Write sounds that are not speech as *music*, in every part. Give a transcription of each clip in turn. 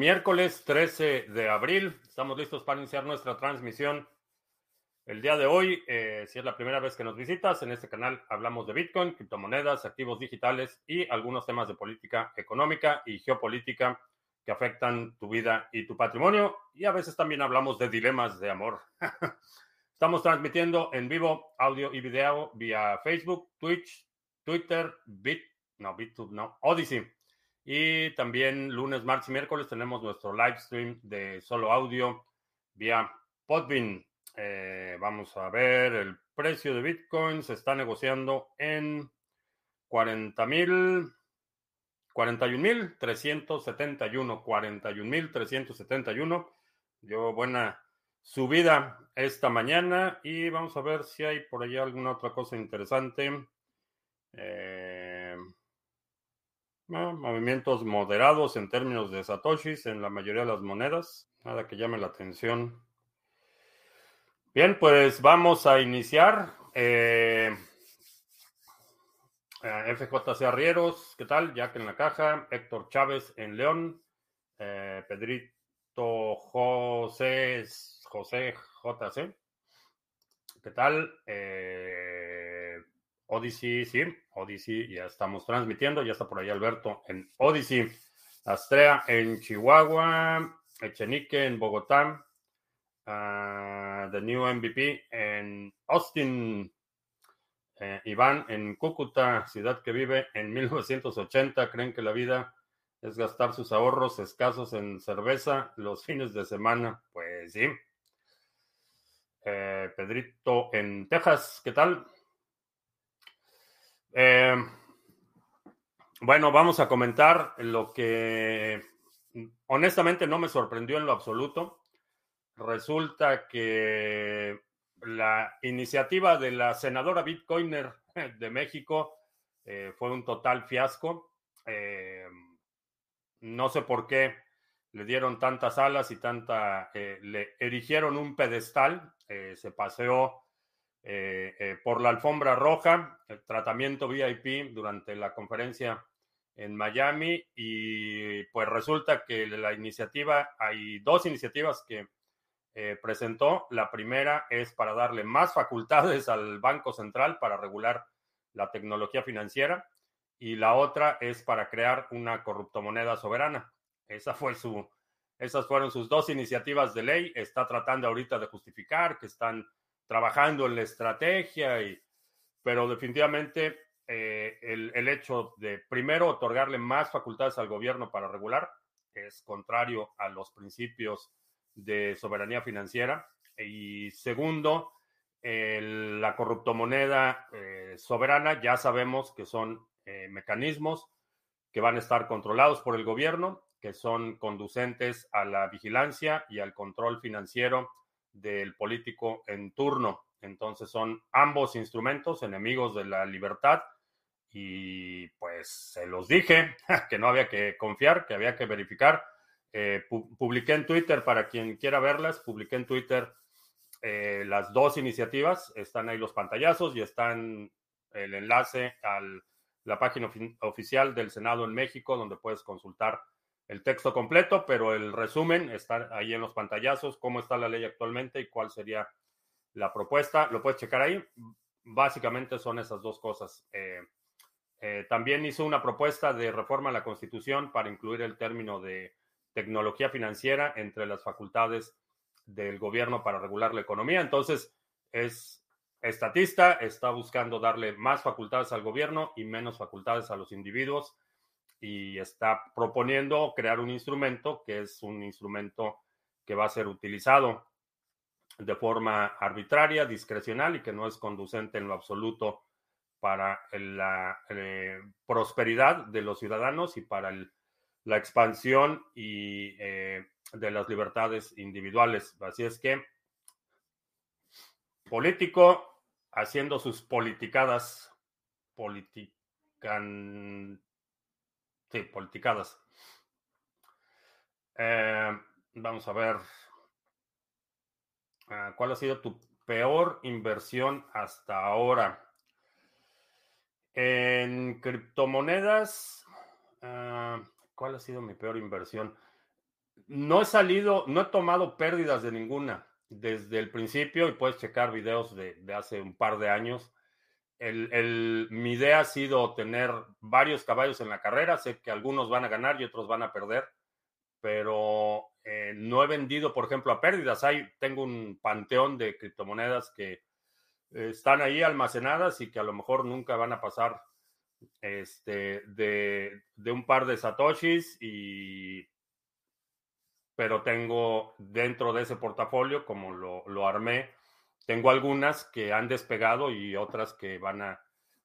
miércoles 13 de abril. Estamos listos para iniciar nuestra transmisión el día de hoy. Eh, si es la primera vez que nos visitas, en este canal hablamos de Bitcoin, criptomonedas, activos digitales y algunos temas de política económica y geopolítica que afectan tu vida y tu patrimonio. Y a veces también hablamos de dilemas de amor. *laughs* Estamos transmitiendo en vivo audio y video vía Facebook, Twitch, Twitter, Bit, no, BitTube, no, Odyssey. Y también lunes, martes y miércoles tenemos nuestro live stream de solo audio vía Podbean. Eh, vamos a ver, el precio de Bitcoin se está negociando en 40 mil, 41 mil 371, 41 mil 371. Dio buena subida esta mañana y vamos a ver si hay por allá alguna otra cosa interesante. Eh, movimientos moderados en términos de satoshis en la mayoría de las monedas. Nada que llame la atención. Bien, pues vamos a iniciar. Eh, eh FJC Arrieros, ¿qué tal? Jack en la caja. Héctor Chávez en León. Eh, Pedrito José, José JC. ¿Qué tal? Eh, Odyssey, sí, Odyssey, ya estamos transmitiendo, ya está por ahí Alberto en Odyssey, Astrea en Chihuahua, Echenique en Bogotá, uh, The New MVP en Austin, eh, Iván en Cúcuta, ciudad que vive en *laughs* 1980, creen que la vida es gastar sus ahorros escasos en cerveza los fines de semana, pues sí. Eh, Pedrito en Texas, ¿qué tal? Eh, bueno, vamos a comentar lo que honestamente no me sorprendió en lo absoluto. Resulta que la iniciativa de la senadora Bitcoiner de México eh, fue un total fiasco. Eh, no sé por qué le dieron tantas alas y tanta, le erigieron un pedestal, se paseó eh, eh, por la alfombra roja, el tratamiento VIP durante la conferencia en Miami y pues resulta que la iniciativa, hay dos iniciativas que eh, presentó. La primera es para darle más facultades al Banco Central para regular la tecnología financiera y la otra es para crear una corruptomoneda soberana. Esa fue su, esas fueron sus dos iniciativas de ley. Está tratando ahorita de justificar que están trabajando en la estrategia, y, pero definitivamente eh, el, el, hecho de, primero, otorgarle más facultades al gobierno para regular es contrario a los principios de soberanía financiera. Y segundo, la corruptomoneda eh, soberana, ya sabemos que son eh, mecanismos que van a estar controlados por el gobierno, que son conducentes a la vigilancia y al control financiero del político en turno. Entonces son ambos instrumentos enemigos de la libertad y pues se los dije *laughs* que no había que confiar, que había que verificar. Eh, pu publiqué en Twitter, para quien quiera verlas, publiqué en Twitter eh, las dos iniciativas, están ahí los pantallazos y están el enlace a la página oficial del Senado en México, donde puedes consultar el texto completo, pero el resumen está ahí en los pantallazos, cómo está la ley actualmente y cuál sería la propuesta. Lo puedes checar ahí. Básicamente son esas dos cosas. Eh, eh, también hizo una propuesta de reforma a la Constitución para incluir el término de tecnología financiera entre las facultades del gobierno para regular la economía. Entonces, es estatista, está buscando darle más facultades al gobierno y menos facultades a los individuos y está proponiendo crear un instrumento que es un instrumento que va a ser utilizado de forma arbitraria, discrecional y que no es conducente en lo absoluto para la eh, prosperidad de los ciudadanos y para el, la expansión y eh, de las libertades individuales. Así es que político haciendo sus politicadas, politican, Sí, politicadas. Eh, vamos a ver. Uh, ¿Cuál ha sido tu peor inversión hasta ahora? En criptomonedas, uh, ¿cuál ha sido mi peor inversión? no he salido, no he tomado pérdidas de ninguna desde el principio y puedes checar videos de, hace un par de años. El, mi idea ha sido tener varios caballos en la carrera. Sé que algunos van a ganar y otros van a perder, pero eh, no he vendido, por ejemplo, a pérdidas. Hay, tengo un panteón de criptomonedas que están ahí almacenadas y que a lo mejor nunca van a pasar este, de, de un par de satoshis y pero tengo dentro de ese portafolio, como lo, armé, tengo algunas que han despegado y otras que van a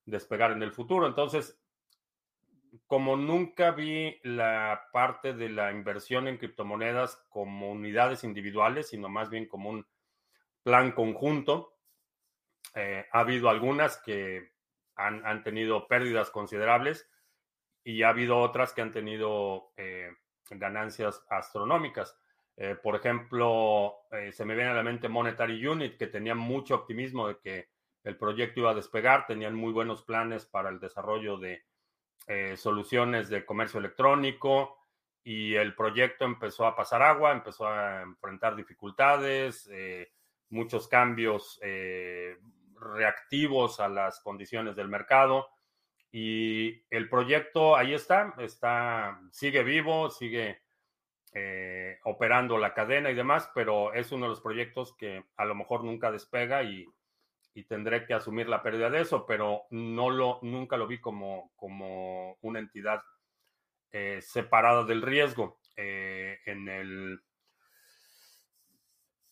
despegar en el futuro. Entonces, como nunca vi la parte de la inversión en criptomonedas como unidades individuales, sino más bien como un plan conjunto, eh, ha habido algunas que han, han, tenido pérdidas considerables y ha habido otras que han tenido eh, ganancias astronómicas. Eh, por ejemplo, eh, se me viene a la mente Monetary Unit, que tenía mucho optimismo de que el proyecto iba a despegar, tenían muy buenos planes para el desarrollo de eh, soluciones de comercio electrónico y el proyecto empezó a pasar agua, empezó a enfrentar dificultades, muchos cambios reactivos a las condiciones del mercado y el proyecto ahí está, está, sigue vivo, sigue eh, operando la cadena y demás, pero es uno de los proyectos que a lo mejor nunca despega y, tendré que asumir la pérdida de eso, pero no lo, nunca lo vi como, como una entidad eh, separada del riesgo. Eh, en el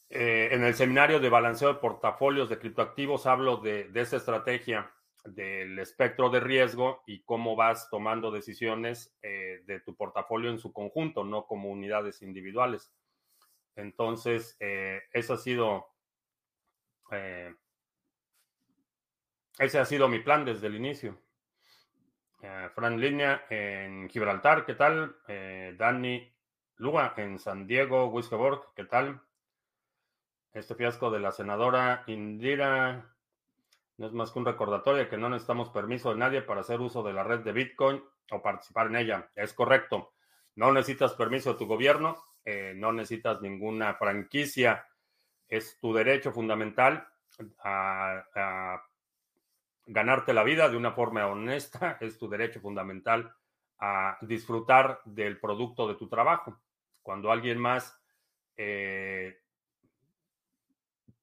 en el seminario de balanceo de portafolios de criptoactivos hablo de, de esa estrategia del espectro de riesgo y cómo vas tomando decisiones eh, de tu portafolio en su conjunto, no como unidades individuales. Entonces, eh, ha sido, eh, ese ha sido mi plan desde el inicio. Fran Línea en Gibraltar, ¿qué tal? Dani Luga en San Diego, Wiskeborg, ¿qué tal? Este fiasco de la senadora Indira no es más que un recordatorio de que no necesitamos permiso de nadie para hacer uso de la red de Bitcoin o participar en ella. Es correcto. No necesitas permiso de tu gobierno, eh, no necesitas ninguna franquicia. Es tu derecho fundamental a, ganarte la vida de una forma honesta. *laughs* Es tu derecho fundamental a disfrutar del producto de tu trabajo. Cuando alguien más eh,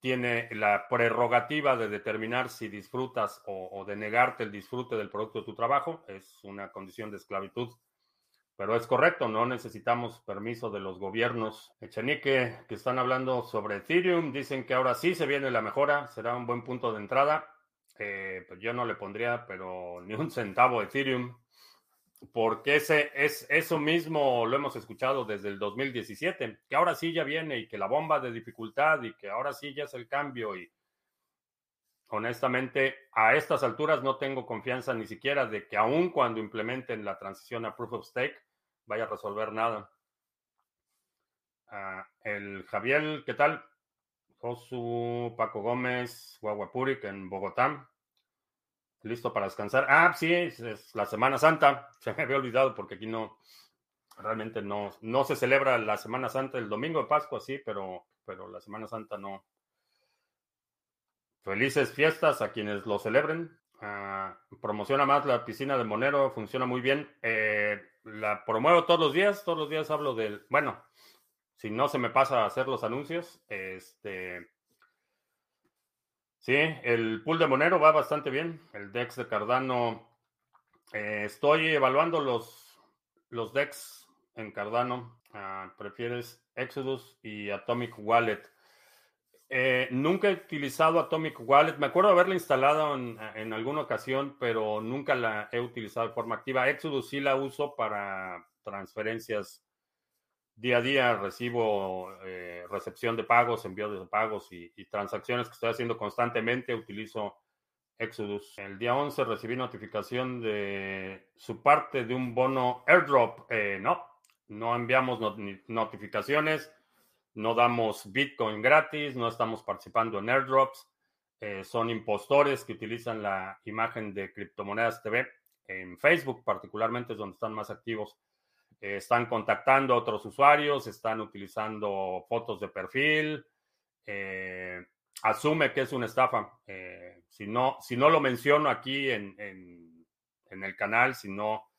tiene la prerrogativa de determinar si disfrutas o, de negarte el disfrute del producto de tu trabajo. Es una condición de esclavitud. Pero es correcto, no necesitamos permiso de los gobiernos. Echenique, que están hablando sobre Ethereum, dicen que ahora sí se viene la mejora, será un buen punto de entrada. Eh, pues yo no le pondría, pero ni un centavo Ethereum porque ese es eso mismo lo hemos escuchado desde el 2017, que ahora sí ya viene y que la bomba de dificultad y que ahora sí ya es el cambio y honestamente a estas alturas no tengo confianza ni siquiera de que aun cuando implementen la transición a proof of stake vaya a resolver nada. Ah, el Javier, ¿qué tal? Josu, Paco Gómez, Guaguapuric en Bogotá listo para descansar. Ah, sí, es, la Semana Santa. *laughs* Se me había olvidado porque aquí no, realmente no, no se celebra la Semana Santa, el domingo de Pascua, sí, pero, pero la Semana Santa no. Felices fiestas a quienes lo celebren. Ah, promociona más la piscina de Monero, funciona muy bien. Eh, la promuevo todos los días, todos los días hablo del, bueno, si no se me pasa a hacer los anuncios, este, Sí, el pool de Monero va bastante bien. El DEX de Cardano. Eh, estoy evaluando los, los DEX en Cardano. Ah, prefieres Exodus y Atomic Wallet. Eh, nunca he utilizado Atomic Wallet. Me acuerdo haberla instalado en, en, alguna ocasión, pero nunca la he utilizado de forma activa. Exodus sí la uso para transferencias día a día recibo eh, recepción de pagos, envío de pagos y, transacciones que estoy haciendo constantemente. Utilizo Exodus. El día 11 recibí notificación de su parte de un bono airdrop. Eh, no, no enviamos notificaciones, no damos Bitcoin gratis, no estamos participando en airdrops. Eh, son impostores que utilizan la imagen de criptomonedas TV en Facebook, particularmente es donde están más activos están contactando a otros usuarios, están utilizando fotos de perfil, asume que es una estafa. si, no, si no lo menciono aquí en, en el canal, si no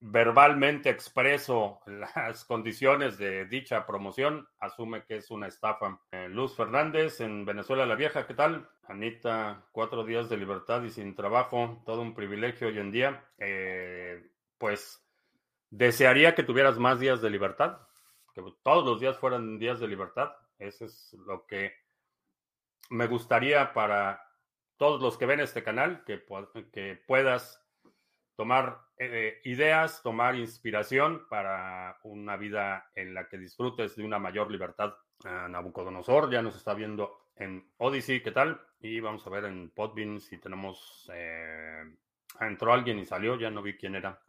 verbalmente expreso *laughs* las condiciones de dicha promoción, asume que es una estafa. Eh, Luz Fernández en Venezuela la Vieja, ¿qué tal? Anita, cuatro días de libertad y sin trabajo, todo un privilegio hoy en día. Eh, pues desearía que tuvieras más días de libertad, que todos los días fueran días de libertad. Eso es lo que me gustaría para todos los que ven este canal, que, que puedas tomar eh, ideas, tomar inspiración para una vida en la que disfrutes de una mayor libertad. Nabucodonosor ya nos está viendo en Odyssey, ¿qué tal? Y vamos a ver en Podbean si tenemos... Eh, entró alguien y salió, ya no vi quién era.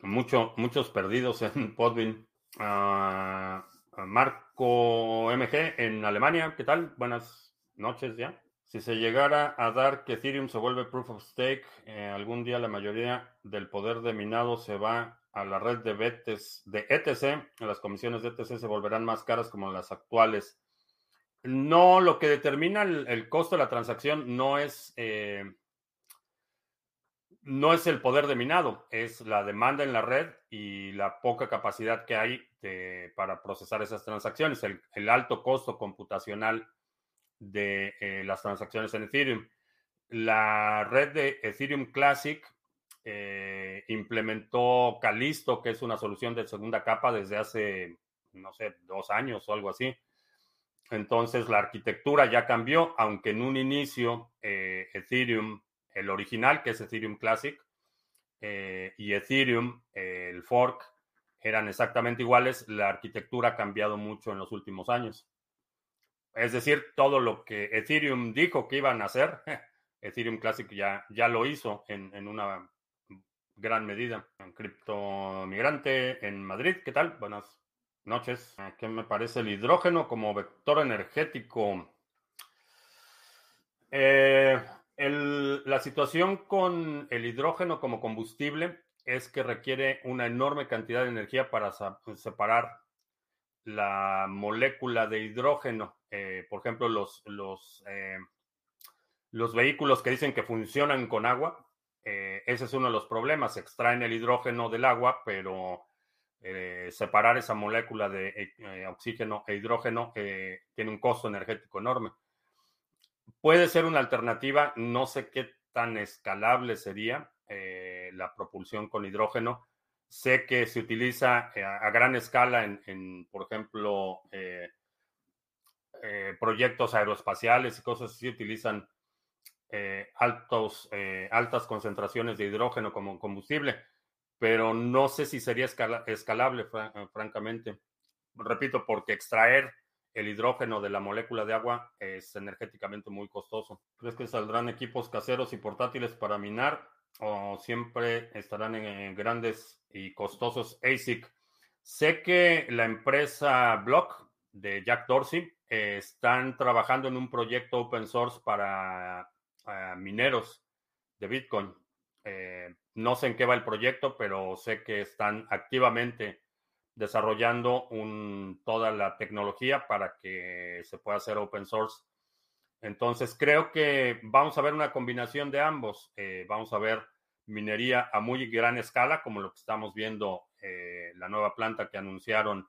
Mucho, muchos perdidos en Podbean. Ah, Marco MG en Alemania, ¿qué tal? Buenas noches ya. Si se llegara a dar que Ethereum se vuelve proof of stake, eh, algún día la mayoría del poder de minado se va a la red de, BTS, de ETC, las comisiones de ETC se volverán más caras como las actuales. No, lo que determina el, costo de la transacción no es, eh, no es el poder de minado, es la demanda en la red y la poca capacidad que hay para procesar esas transacciones, el alto costo computacional de eh, las transacciones en Ethereum. La red de Ethereum Classic eh, implementó Calisto, que es una solución de segunda capa desde hace, no sé, dos años o algo así. Entonces la arquitectura ya cambió, aunque en un inicio eh, Ethereum, el original, que es Ethereum Classic, y Ethereum, el fork, eran exactamente iguales, la arquitectura ha cambiado mucho en los últimos años. Es decir, todo lo que Ethereum dijo que iban a hacer, *laughs* Ethereum Classic ya, ya lo hizo en, una gran medida. En Cripto Migrante en Madrid, ¿qué tal? Buenas noches. ¿Qué me parece el hidrógeno como vector energético? Eh, la situación con el hidrógeno como combustible es que requiere una enorme cantidad de energía para separar la molécula de hidrógeno. Eh, por ejemplo, los, los, eh, los, vehículos que dicen que funcionan con agua, eh, ese es uno de los problemas. Extraen el hidrógeno del agua, pero separar esa molécula de oxígeno e hidrógeno tiene un costo energético enorme. Puede ser una alternativa, no sé qué tan escalable sería la propulsión con hidrógeno Sé que se utiliza eh, a, gran escala en, por ejemplo, eh, eh, proyectos aeroespaciales y cosas así, utilizan altos, altas concentraciones de hidrógeno como combustible, pero no sé si sería escalable, francamente. Repito, porque extraer el hidrógeno de la molécula de agua es energéticamente muy costoso. ¿Crees que saldrán equipos caseros y portátiles para minar? o siempre estarán en grandes y costosos ASIC. Sé que la empresa Block de Jack Dorsey eh, están trabajando en un proyecto open source para mineros de Bitcoin. Eh, no sé en qué va el proyecto, pero sé que están activamente desarrollando toda la tecnología para que se pueda hacer open source entonces, creo que vamos a ver una combinación de ambos. Eh, vamos a ver minería a muy gran escala, como lo que estamos viendo, eh, la nueva planta que anunciaron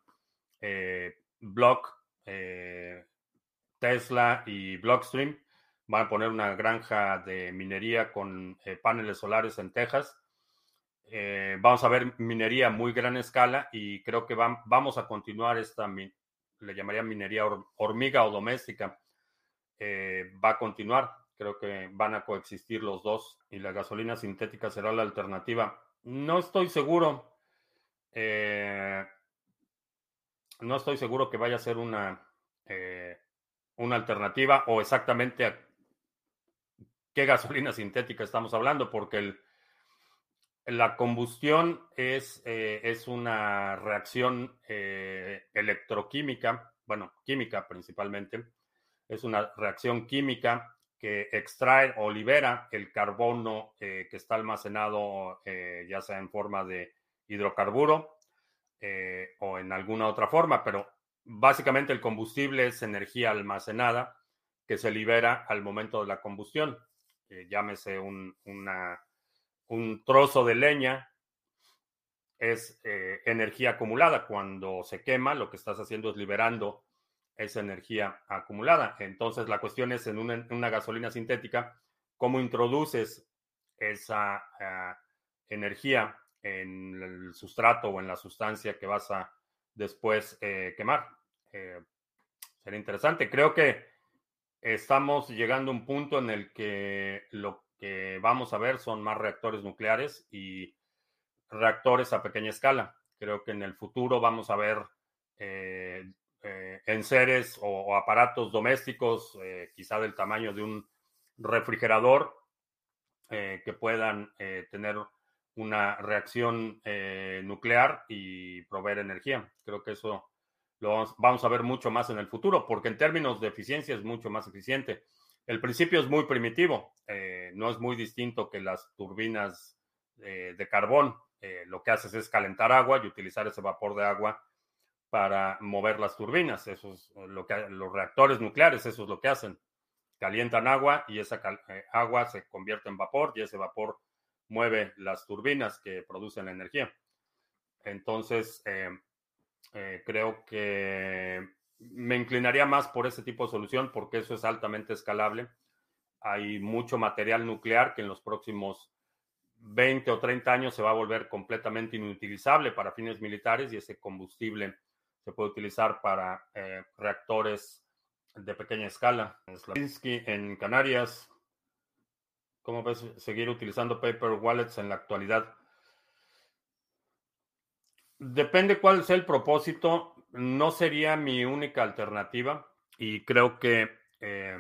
eh, Block, Tesla y Blockstream. Van a poner una granja de minería con paneles solares en Texas. Vamos a ver minería muy gran escala y creo que vamos a continuar esta, le llamaría minería hormiga o doméstica eh, va a continuar. Creo que van a coexistir los dos y la gasolina sintética será la alternativa. No estoy seguro. Eh, no estoy seguro que vaya a ser una, eh, una alternativa o exactamente a qué gasolina sintética estamos hablando, porque el, la combustión es, es una reacción electroquímica, bueno, química principalmente, es una reacción química que extrae o libera el carbono que está almacenado ya sea en forma de hidrocarburo o en alguna otra forma, pero básicamente el combustible es energía almacenada que se libera al momento de la combustión. llámese un, un trozo de leña es eh, energía acumulada. Cuando se quema, lo que estás haciendo es liberando esa energía acumulada. Entonces, la cuestión es en una, gasolina sintética, ¿cómo introduces esa ah, energía en el sustrato o en la sustancia que vas a después eh, quemar? Eh, sería interesante. Creo que estamos llegando a un punto en el que lo que vamos a ver son más reactores nucleares y reactores a pequeña escala. Creo que en el futuro vamos a ver eh, eh, enseres o, aparatos domésticos, eh, quizá del tamaño de un refrigerador, que puedan tener una reacción nuclear y proveer energía. Creo que eso lo vamos a ver mucho más en el futuro, porque en términos de eficiencia es mucho más eficiente. El principio es muy primitivo, no es muy distinto que las turbinas de carbón. Eh, lo que haces es calentar agua y utilizar ese vapor de agua para mover las turbinas. Eso es lo que los reactores nucleares, eso es lo que hacen. Calientan agua y esa eh, agua se convierte en vapor y ese vapor mueve las turbinas que producen la energía. Entonces, eh, creo que me inclinaría más por ese tipo de solución porque eso es altamente escalable. Hay mucho material nuclear que en los próximos 20 o 30 años se va a volver completamente inutilizable para fines militares y ese combustible se puede utilizar para eh, reactores de pequeña escala. Slavinsky en Canarias. ¿Cómo ves seguir utilizando paper wallets en la actualidad? Depende cuál sea el propósito. No sería mi única alternativa y creo que eh,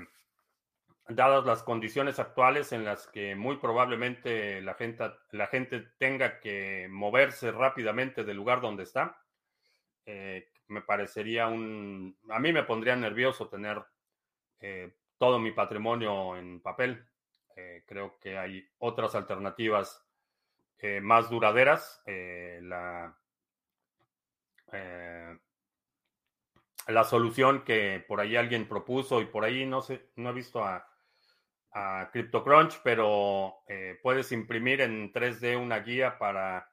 dadas las condiciones actuales en las que muy probablemente la gente, la gente tenga que moverse rápidamente del lugar donde está, eh, me parecería un... A mí me pondría nervioso tener eh, todo mi patrimonio en papel. Creo que hay otras alternativas más duraderas. la, la solución que por ahí alguien propuso y por ahí no sé, no he visto a a CryptoCrunch, pero eh, puedes imprimir en 3D una guía para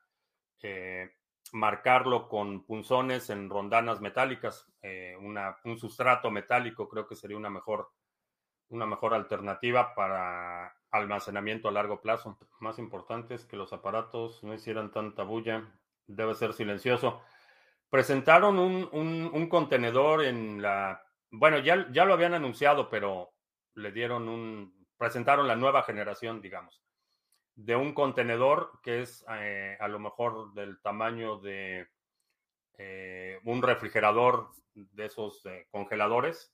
eh, marcarlo con punzones en rondanas metálicas. Eh, un sustrato metálico creo que sería una mejor, una mejor alternativa para almacenamiento a largo plazo. Más importante es que los aparatos no hicieran tanta bulla. Debe ser silencioso. Presentaron un, un contenedor en la... Bueno, ya, ya lo habían anunciado, pero le dieron un, presentaron la nueva generación, digamos, de un contenedor que es eh, a lo mejor del tamaño de eh, un refrigerador de esos eh, congeladores.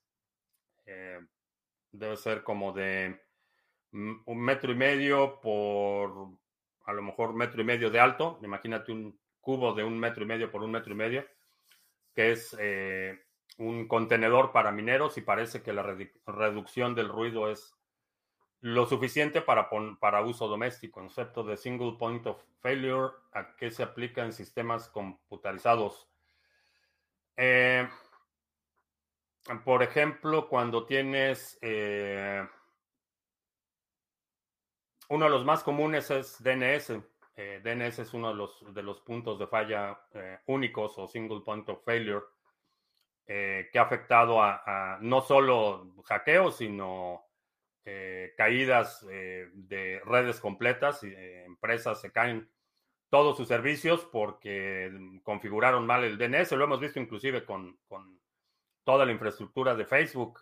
debe ser como de un metro y medio por a lo mejor metro y medio de alto. Imagínate un cubo de un metro y medio por un metro y medio, que es un contenedor para mineros y parece que la reducción del ruido es lo suficiente para, para uso doméstico. Concepto de single point of failure, ¿a qué se aplica en sistemas computarizados? Eh, por ejemplo, cuando tienes eh, uno de los más comunes es DNS. Eh, DNS es uno de los, puntos de falla únicos o single point of failure que ha afectado a, no solo hackeos, sino eh, caídas eh, de redes completas, eh, empresas se caen todos sus servicios porque configuraron mal el DNS. Lo hemos visto inclusive con, con toda la infraestructura de Facebook.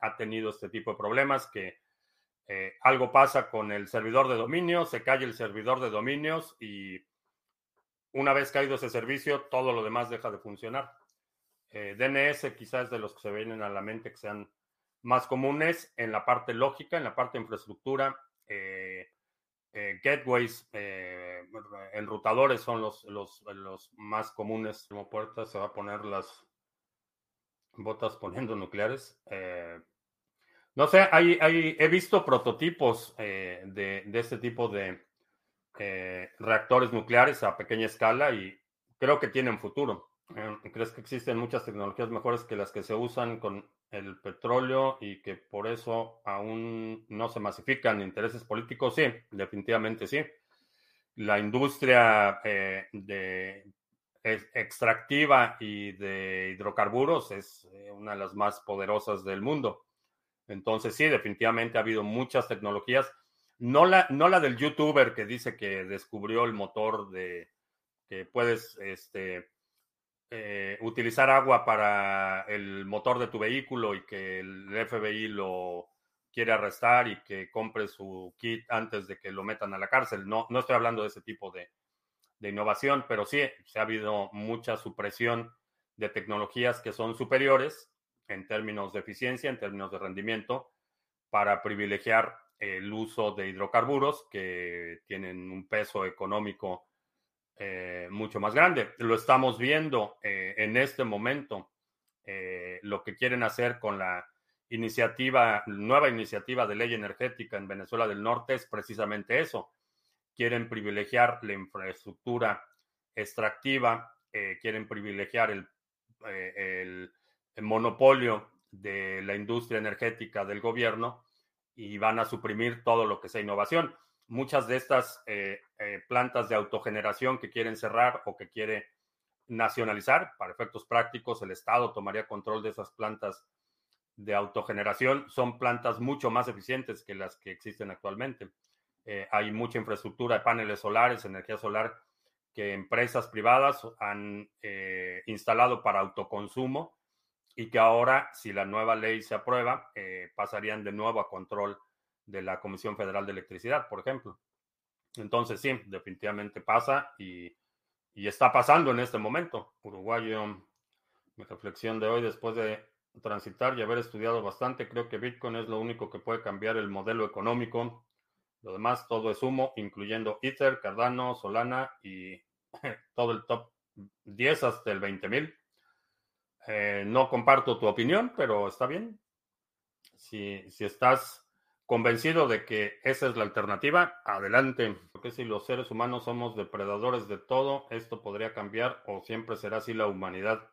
ha tenido este tipo de problemas que algo pasa con el servidor de dominio, se cae el servidor de dominios y una vez caído ese servicio, todo lo demás deja de funcionar. DNS quizás de los que se vienen a la mente que sean más comunes en la parte lógica, en la parte infraestructura. Eh, eh, gateways, eh, enrutadores son los, los, los, más comunes. Como puerta se va a poner las botas poniendo nucleares. No sé, hay, hay, he visto prototipos eh, de, de, este tipo de eh, reactores nucleares a pequeña escala y creo que tienen futuro. Eh, ¿Crees que existen muchas tecnologías mejores que las que se usan con el petróleo y que por eso aún no se masifican intereses políticos? Sí, definitivamente sí. La industria eh, de extractiva y de hidrocarburos es una de las más poderosas del mundo. Entonces, sí, definitivamente ha habido muchas tecnologías. No la, no la del youtuber que dice que descubrió el motor de que puedes este, eh, utilizar agua para el motor de tu vehículo y que el FBI lo quiere arrestar y que compre su kit antes de que lo metan a la cárcel. No, no estoy hablando de ese tipo de, de innovación, pero sí, se ha habido mucha supresión de tecnologías que son superiores en términos de eficiencia, en términos de rendimiento, para privilegiar el uso de hidrocarburos que tienen un peso económico eh, mucho más grande. Lo estamos viendo eh, en este momento, eh, lo que quieren hacer con la iniciativa, nueva iniciativa de ley energética en Venezuela del Norte es precisamente eso. Quieren privilegiar la infraestructura extractiva, quieren privilegiar el monopolio de la industria energética del gobierno y van a suprimir todo lo que sea innovación muchas de estas eh, eh, plantas de autogeneración que quieren cerrar o que quiere nacionalizar, para efectos prácticos, el Estado tomaría control de esas plantas de autogeneración. Son plantas mucho más eficientes que las que existen actualmente. Eh, hay mucha infraestructura de paneles solares, energía solar, que empresas privadas han instalado para autoconsumo y que ahora, si la nueva ley se aprueba, pasarían de nuevo a control de la Comisión Federal de Electricidad, por ejemplo. Entonces, sí, definitivamente pasa y, está pasando en este momento. Uruguayo, mi reflexión de hoy, después de transitar y haber estudiado bastante, creo que Bitcoin es lo único que puede cambiar el modelo económico. Lo demás, todo es humo, incluyendo Ether, Cardano, Solana y *laughs* todo el top 10 hasta el 20.000. Eh, no comparto tu opinión, pero está bien. Si, si estás convencido de que esa es la alternativa, adelante. Porque si los seres humanos somos depredadores de todo, esto podría cambiar o siempre será así la humanidad.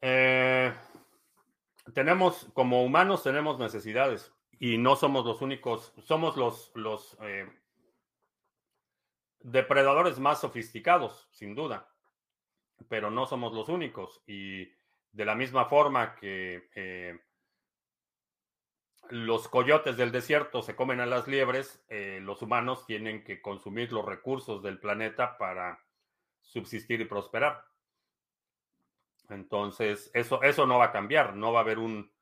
Eh, tenemos, como humanos, tenemos necesidades y no somos los únicos, somos los, los eh, depredadores más sofisticados, sin duda, pero no somos los únicos. Y de la misma forma que eh, los coyotes del desierto se comen a las liebres, eh, los humanos tienen que consumir los recursos del planeta para subsistir y prosperar. Entonces, eso, eso no va a cambiar, no va a haber un,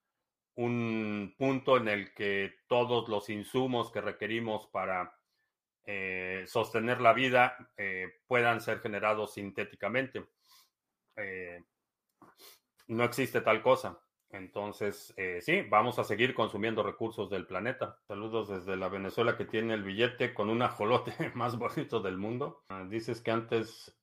un punto en el que todos los insumos que requerimos para eh, sostener la vida puedan ser generados sintéticamente. No existe tal cosa. Entonces, eh, sí, vamos a seguir consumiendo recursos del planeta. Saludos desde la Venezuela que tiene el billete con un ajolote *laughs* más bonito del mundo. Ah, dices que antes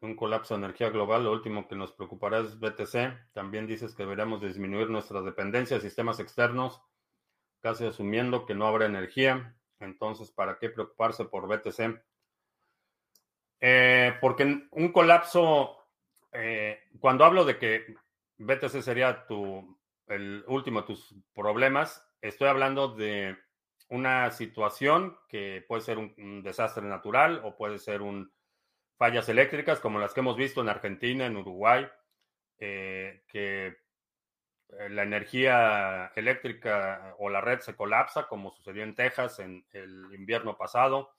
un colapso de energía global, lo último que nos preocupará es BTC. También dices que deberíamos disminuir nuestra dependencia de sistemas externos, casi asumiendo que no habrá energía. Entonces, ¿para qué preocuparse por BTC? Eh, porque un colapso, eh, cuando hablo de que BTC sería tu, el último de tus problemas. Estoy hablando de una situación que puede ser un, desastre natural o puede ser un fallas eléctricas como las que hemos visto en Argentina, en Uruguay, eh, que eh, la energía eléctrica o la red se colapsa, como sucedió en Texas en el invierno pasado.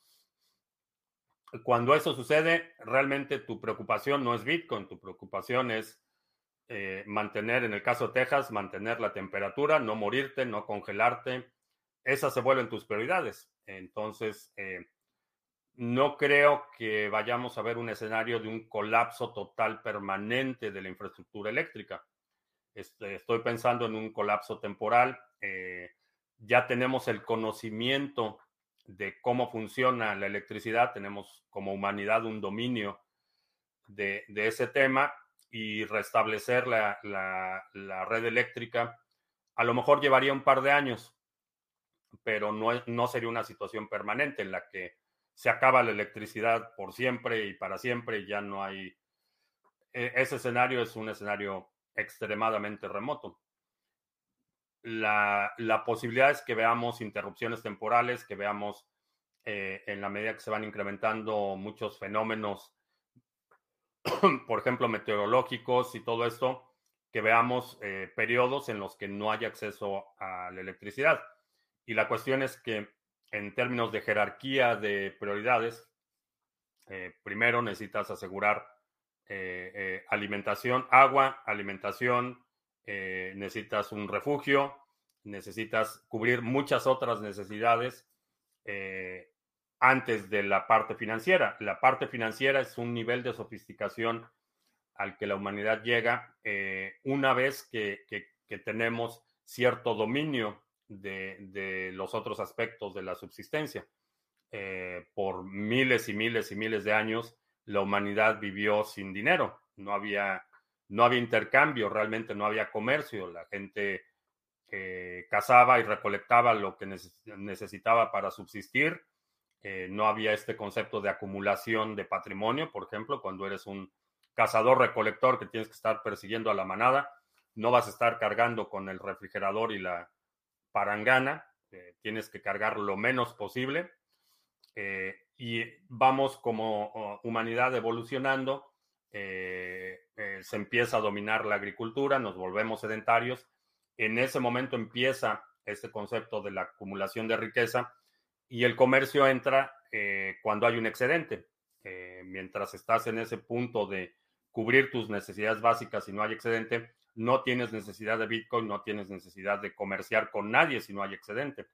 Cuando eso sucede, realmente tu preocupación no es Bitcoin, tu preocupación es eh, mantener, en el caso de Texas, mantener la temperatura, no morirte, no congelarte. Esas se vuelven tus prioridades. Entonces, eh, no creo que vayamos a ver un escenario de un colapso total permanente de la infraestructura eléctrica. Este, estoy pensando en un colapso temporal. Eh, ya tenemos el conocimiento de cómo funciona la electricidad, tenemos como humanidad un dominio de, ese tema y restablecer la, red eléctrica a lo mejor llevaría un par de años, pero no, no sería una situación permanente en la que se acaba la electricidad por siempre y para siempre ya no hay... E, ese escenario es un escenario extremadamente remoto. La, la posibilidad es que veamos interrupciones temporales, que veamos eh, en la medida que se van incrementando muchos fenómenos, *clears throat* por ejemplo, meteorológicos y todo esto, que veamos eh, periodos en los que no haya acceso a la electricidad. Y la cuestión es que en términos de jerarquía de prioridades, eh, primero necesitas asegurar alimentación, agua, alimentación, necesitas un refugio, necesitas cubrir muchas otras necesidades antes de la parte financiera. La parte financiera es un nivel de sofisticación al que la humanidad llega eh, una vez que, tenemos cierto dominio de, los otros aspectos de la subsistencia. Eh, por miles y miles y miles de años, la humanidad vivió sin dinero. No había, no había intercambio, realmente no había comercio. La gente eh, cazaba y recolectaba lo que necesitaba para subsistir eh, no había este concepto de acumulación de patrimonio, por ejemplo, cuando eres un cazador-recolector que tienes que estar persiguiendo a la manada, no vas a estar cargando con el refrigerador y la parangana, eh, tienes que cargar lo menos posible. Eh, y vamos como humanidad evolucionando, se empieza a dominar la agricultura, nos volvemos sedentarios. En ese momento empieza este concepto de la acumulación de riqueza y el comercio entra eh, cuando hay un excedente. Eh, mientras estás en ese punto de cubrir tus necesidades básicas y no hay excedente, no tienes necesidad de Bitcoin, no tienes necesidad de comerciar con nadie si no hay excedente.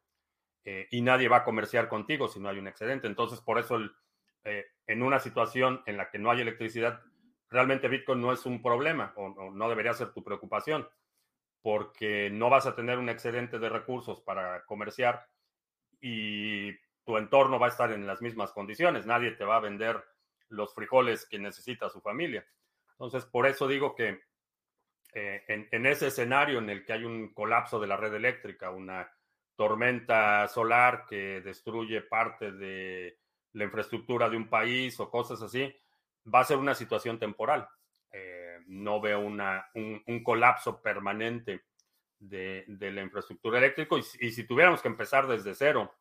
Eh, y nadie va a comerciar contigo si no hay un excedente. Entonces, por eso, en una situación en la que no hay electricidad, realmente Bitcoin no es un problema o no debería ser tu preocupación, porque no vas a tener un excedente de recursos para comerciar y tu entorno va a estar en las mismas condiciones. Nadie te va a vender los frijoles que necesita su familia. Entonces, por eso digo que eh, en, ese escenario en el que hay un colapso de la red eléctrica, una tormenta solar que destruye parte de la infraestructura de un país o cosas así, va a ser una situación temporal. Eh, no veo una, un, colapso permanente de, la infraestructura eléctrica. Y, si tuviéramos que empezar desde cero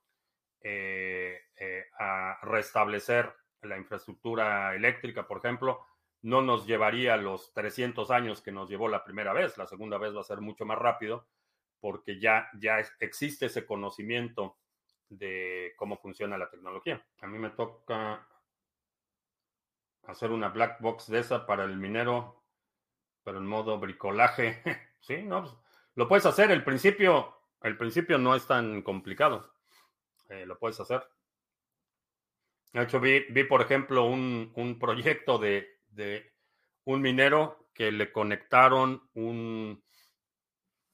eh, eh, a restablecer la infraestructura eléctrica, por ejemplo, no nos llevaría los 300 años que nos llevó la primera vez. La segunda vez va a ser mucho más rápido porque ya, ya existe ese conocimiento de cómo funciona la tecnología. A mí me toca hacer una black box de esa para el minero, pero en modo bricolaje. *laughs* sí, no, pues, lo puedes hacer. El principio, el principio no es tan complicado. Eh, lo puedes hacer. De hecho, vi, por ejemplo, un, proyecto de, un minero que le conectaron un,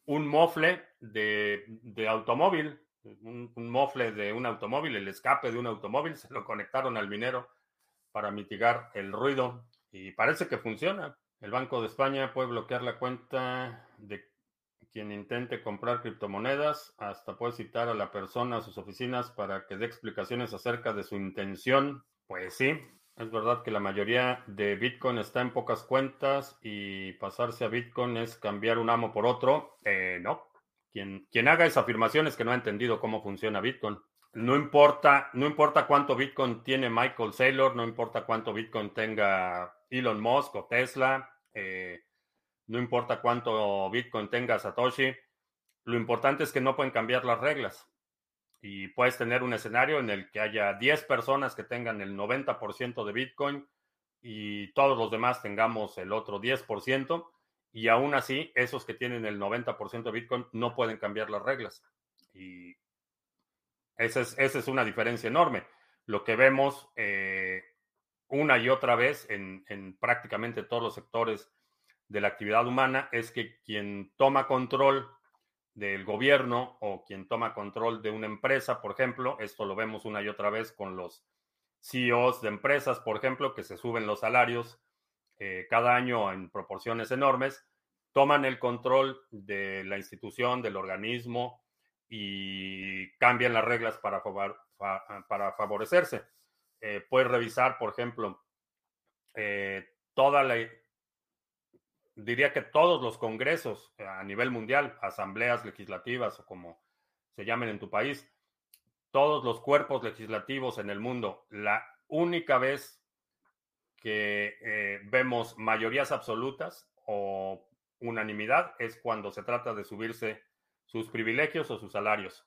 un mofle de, automóvil, un, un, mofle de un automóvil, el escape de un automóvil, se lo conectaron al minero para mitigar el ruido y parece que funciona. El Banco de España puede bloquear la cuenta de quien intente comprar criptomonedas, hasta puede citar a la persona a sus oficinas para que dé explicaciones acerca de su intención. Pues sí, es verdad que la mayoría de Bitcoin está en pocas cuentas y pasarse a Bitcoin es cambiar un amo por otro. Eh, no. Quien, quien haga esa afirmación es que no ha entendido cómo funciona Bitcoin. No importa, no importa cuánto Bitcoin tiene Michael Saylor, no importa cuánto Bitcoin tenga Elon Musk o Tesla. Eh, no importa cuánto Bitcoin tenga Satoshi, lo importante es que no pueden cambiar las reglas. Y puedes tener un escenario en el que haya 10 personas que tengan el 90% de Bitcoin y todos los demás tengamos el otro 10%, y aún así, esos que tienen el 90% de Bitcoin no pueden cambiar las reglas. Y esa es, esa es una diferencia enorme. Lo que vemos eh, una y otra vez en, en prácticamente todos los sectores de la actividad humana es que quien toma control del gobierno o quien toma control de una empresa, por ejemplo, esto lo vemos una y otra vez con los CEOs de empresas, por ejemplo, que se suben los salarios eh, cada año en proporciones enormes, toman el control de la institución, del organismo y cambian las reglas para, para favorecerse. Eh, puedes revisar, por ejemplo, eh, toda la, diría que todos los congresos a nivel mundial, asambleas legislativas o como se llamen en tu país, todos los cuerpos legislativos en el mundo, la única vez que eh, vemos mayorías absolutas o unanimidad es cuando se trata de subirse sus privilegios o sus salarios.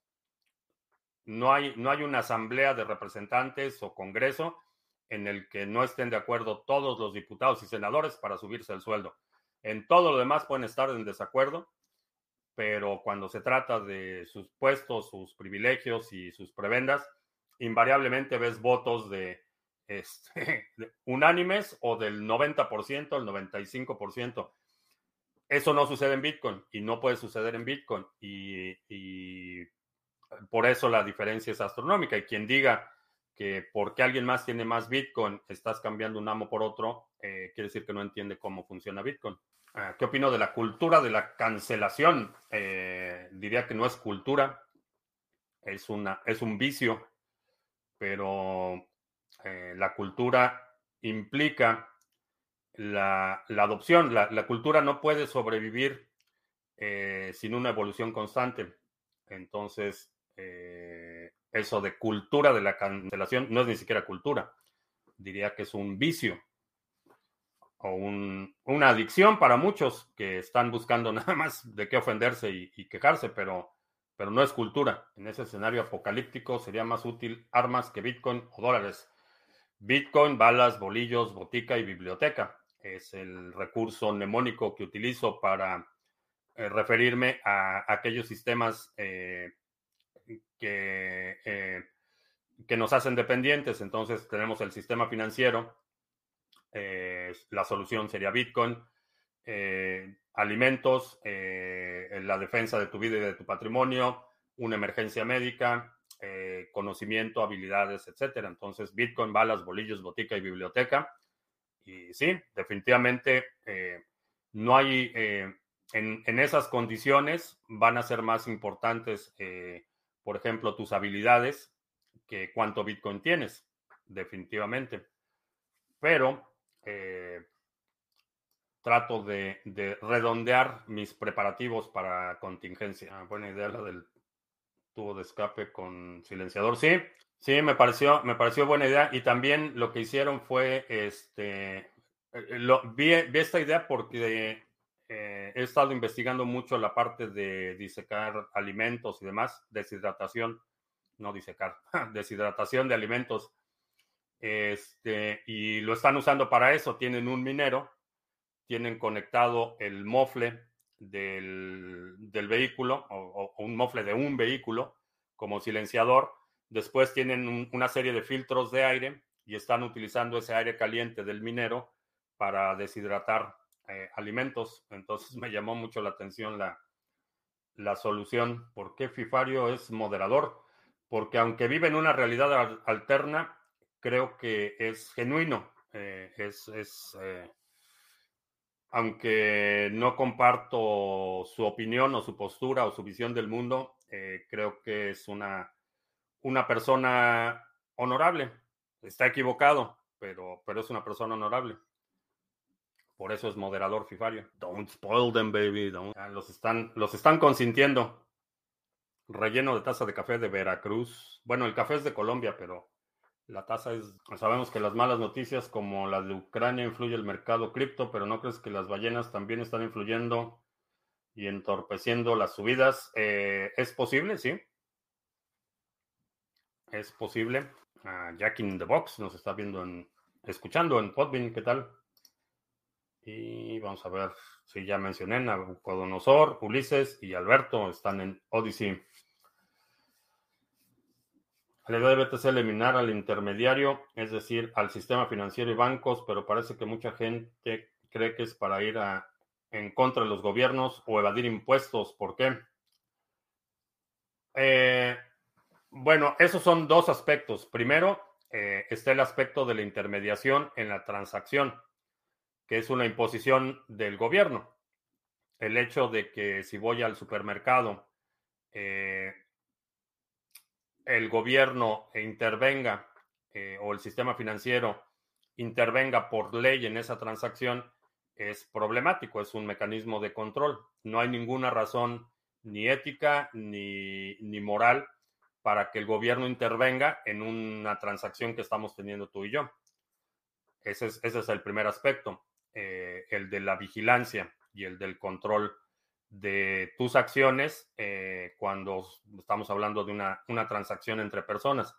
No hay, no hay una asamblea de representantes o congreso en el que no estén de acuerdo todos los diputados y senadores para subirse el sueldo. En todo lo demás pueden estar en desacuerdo, pero cuando se trata de sus puestos, sus privilegios y sus prebendas, invariablemente ves votos de, este, *laughs* unánimes o del 90%, el 95%. Eso no sucede en Bitcoin y no puede suceder en Bitcoin. Y, por eso la diferencia es astronómica. Y quien diga que porque alguien más tiene más Bitcoin, estás cambiando un amo por otro, eh, quiere decir que no entiende cómo funciona Bitcoin. Ah, ¿Qué opino de la cultura de la cancelación? Eh, diría que no es cultura, es, una, es un vicio, pero eh, la cultura implica la, adopción. La, cultura no puede sobrevivir sin una evolución constante. Entonces, eso de cultura de la cancelación no es ni siquiera cultura. Diría que es un vicio o una adicción para muchos que están buscando *laughs* nada más de qué ofenderse y, quejarse, pero, pero no es cultura. En ese escenario apocalíptico sería más útil armas que Bitcoin o dólares. Bitcoin, balas, bolillos, botica y biblioteca. Es el recurso mnemónico que utilizo para eh, referirme a, aquellos sistemas eh, que, eh, que nos hacen dependientes. Entonces tenemos el sistema financiero, la solución sería Bitcoin, alimentos, la defensa de tu vida y de tu patrimonio, una emergencia médica, conocimiento, habilidades, etcétera. Entonces Bitcoin, balas, bolillos, botica y biblioteca. Y sí, definitivamente no hay, en, en, esas condiciones van a ser más importantes por ejemplo, tus habilidades que cuánto Bitcoin tienes, definitivamente. Pero eh, trato de, redondear mis preparativos para contingencia. Ah, buena idea la del tubo de escape con silenciador. Sí, sí, me pareció, me pareció buena idea. Y también lo que hicieron fue, este, eh, lo, vi, vi esta idea porque eh, he estado investigando mucho la parte de disecar alimentos y demás, deshidratación, no disecar, *laughs* deshidratación de alimentos. Este, y lo están usando para eso. Tienen un minero, tienen conectado el mofle del, vehículo o, un mofle de un vehículo como silenciador. Después tienen una serie de filtros de aire y están utilizando ese aire caliente del minero para deshidratar eh, alimentos. Entonces me llamó mucho la atención la, la solución. ¿Por qué Fifario es moderador? Porque aunque vive en una realidad alterna, creo que es genuino. Eh, es, es eh, aunque no comparto su opinión o su postura o su visión del mundo, creo que es una, una persona honorable. Está equivocado, pero, pero es una persona honorable. Por eso es moderador fifario. Don't spoil them, baby. los, están, los están consintiendo. Relleno de taza de café de Veracruz. Bueno, el café es de Colombia, pero la taza es. Sabemos que las malas noticias como la de Ucrania influye el mercado cripto, pero ¿no crees que las ballenas también están influyendo y entorpeciendo las subidas? Eh, es posible, sí. Es posible. Uh, Jack in the Box nos está viendo en. escuchando en Podbean, ¿qué tal? Y vamos a ver si ya mencioné, Nabucodonosor, Ulises y Alberto están en Odyssey. La idea de BTC eliminar al intermediario, es decir, al sistema financiero y bancos, pero parece que mucha gente cree que es para ir en contra de los gobiernos o evadir impuestos. ¿Por qué? Eh, bueno, esos son dos aspectos. Primero, eh, está el aspecto de la intermediación en la transacción que es una imposición del gobierno. el hecho de que si voy al supermercado, eh, el gobierno intervenga eh, o el sistema financiero intervenga por ley en esa transacción es problemático, es un mecanismo de control. No hay ninguna razón ni ética ni, ni moral para que el gobierno intervenga en una transacción que estamos teniendo tú y yo. Ese es, ese es el primer aspecto, eh, el de la vigilancia y el del control de tus acciones eh, cuando estamos hablando de una, una, transacción entre personas.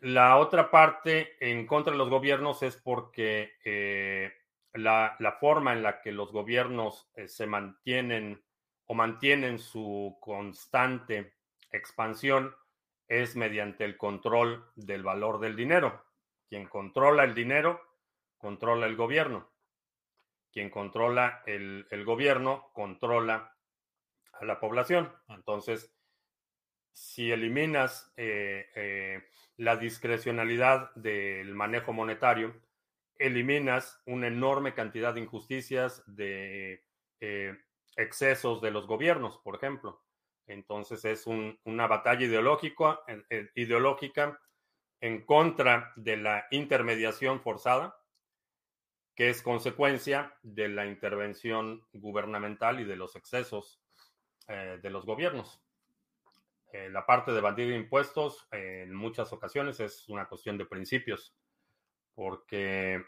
La otra parte en contra de los gobiernos es porque eh, la, la, forma en la que los gobiernos se mantienen o mantienen su constante expansión es mediante el control del valor del dinero. Quien controla el dinero, controla el gobierno. Quien controla el, gobierno, controla a la población. Entonces, si eliminas eh, eh, la discrecionalidad del manejo monetario, eliminas una enorme cantidad de injusticias, de eh, excesos de los gobiernos, por ejemplo. Entonces es una batalla ideológica, ideológica en contra de la intermediación forzada, que es consecuencia de la intervención gubernamental y de los excesos eh, de los gobiernos. Eh, la parte de bandir impuestos en muchas ocasiones es una cuestión de principios, porque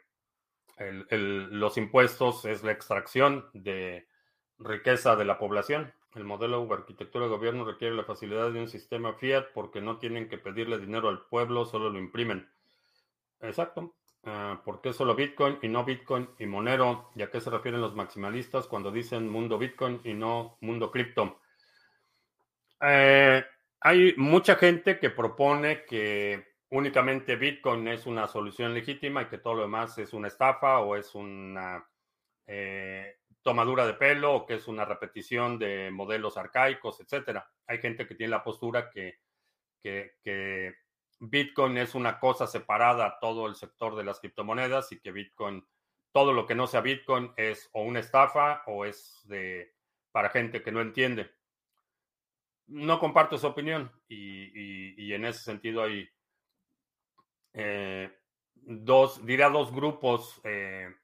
los impuestos es la extracción de riqueza de la población el modelo de arquitectura de gobierno requiere la facilidad de un sistema fiat porque no tienen que pedirle dinero al pueblo, solo lo imprimen. Exacto. Ah, ¿Por qué solo Bitcoin y no Bitcoin y Monero? ¿Y a qué se refieren los maximalistas cuando dicen mundo Bitcoin y no mundo cripto? Eh, hay mucha gente que propone que únicamente Bitcoin es una solución legítima y que todo lo demás es una estafa o es una eh, tomadura de pelo o que es una repetición de modelos arcaicos, etcétera. Hay gente que tiene la postura que, que, Bitcoin es una cosa separada a todo el sector de las criptomonedas y que Bitcoin, todo lo que no sea Bitcoin es o una estafa o es de para gente que no entiende. No comparto esa opinión y, en ese sentido hay eh, dos, diría dos grupos eh,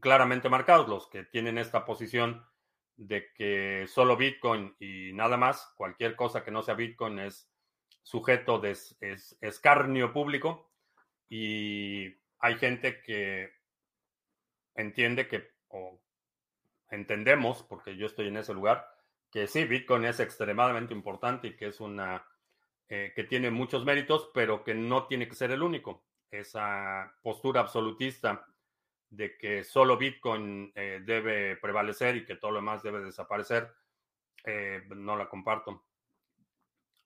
claramente marcados, los que tienen esta posición de que solo Bitcoin y nada más, cualquier cosa que no sea Bitcoin es sujeto de escarnio público y hay gente que entiende que, o entendemos, porque yo estoy en ese lugar, que sí, Bitcoin es extremadamente importante y que es una, eh, que tiene muchos méritos, pero que no tiene que ser el único. Esa postura absolutista de que solo Bitcoin eh, debe prevalecer y que todo lo demás debe desaparecer, eh, no la comparto.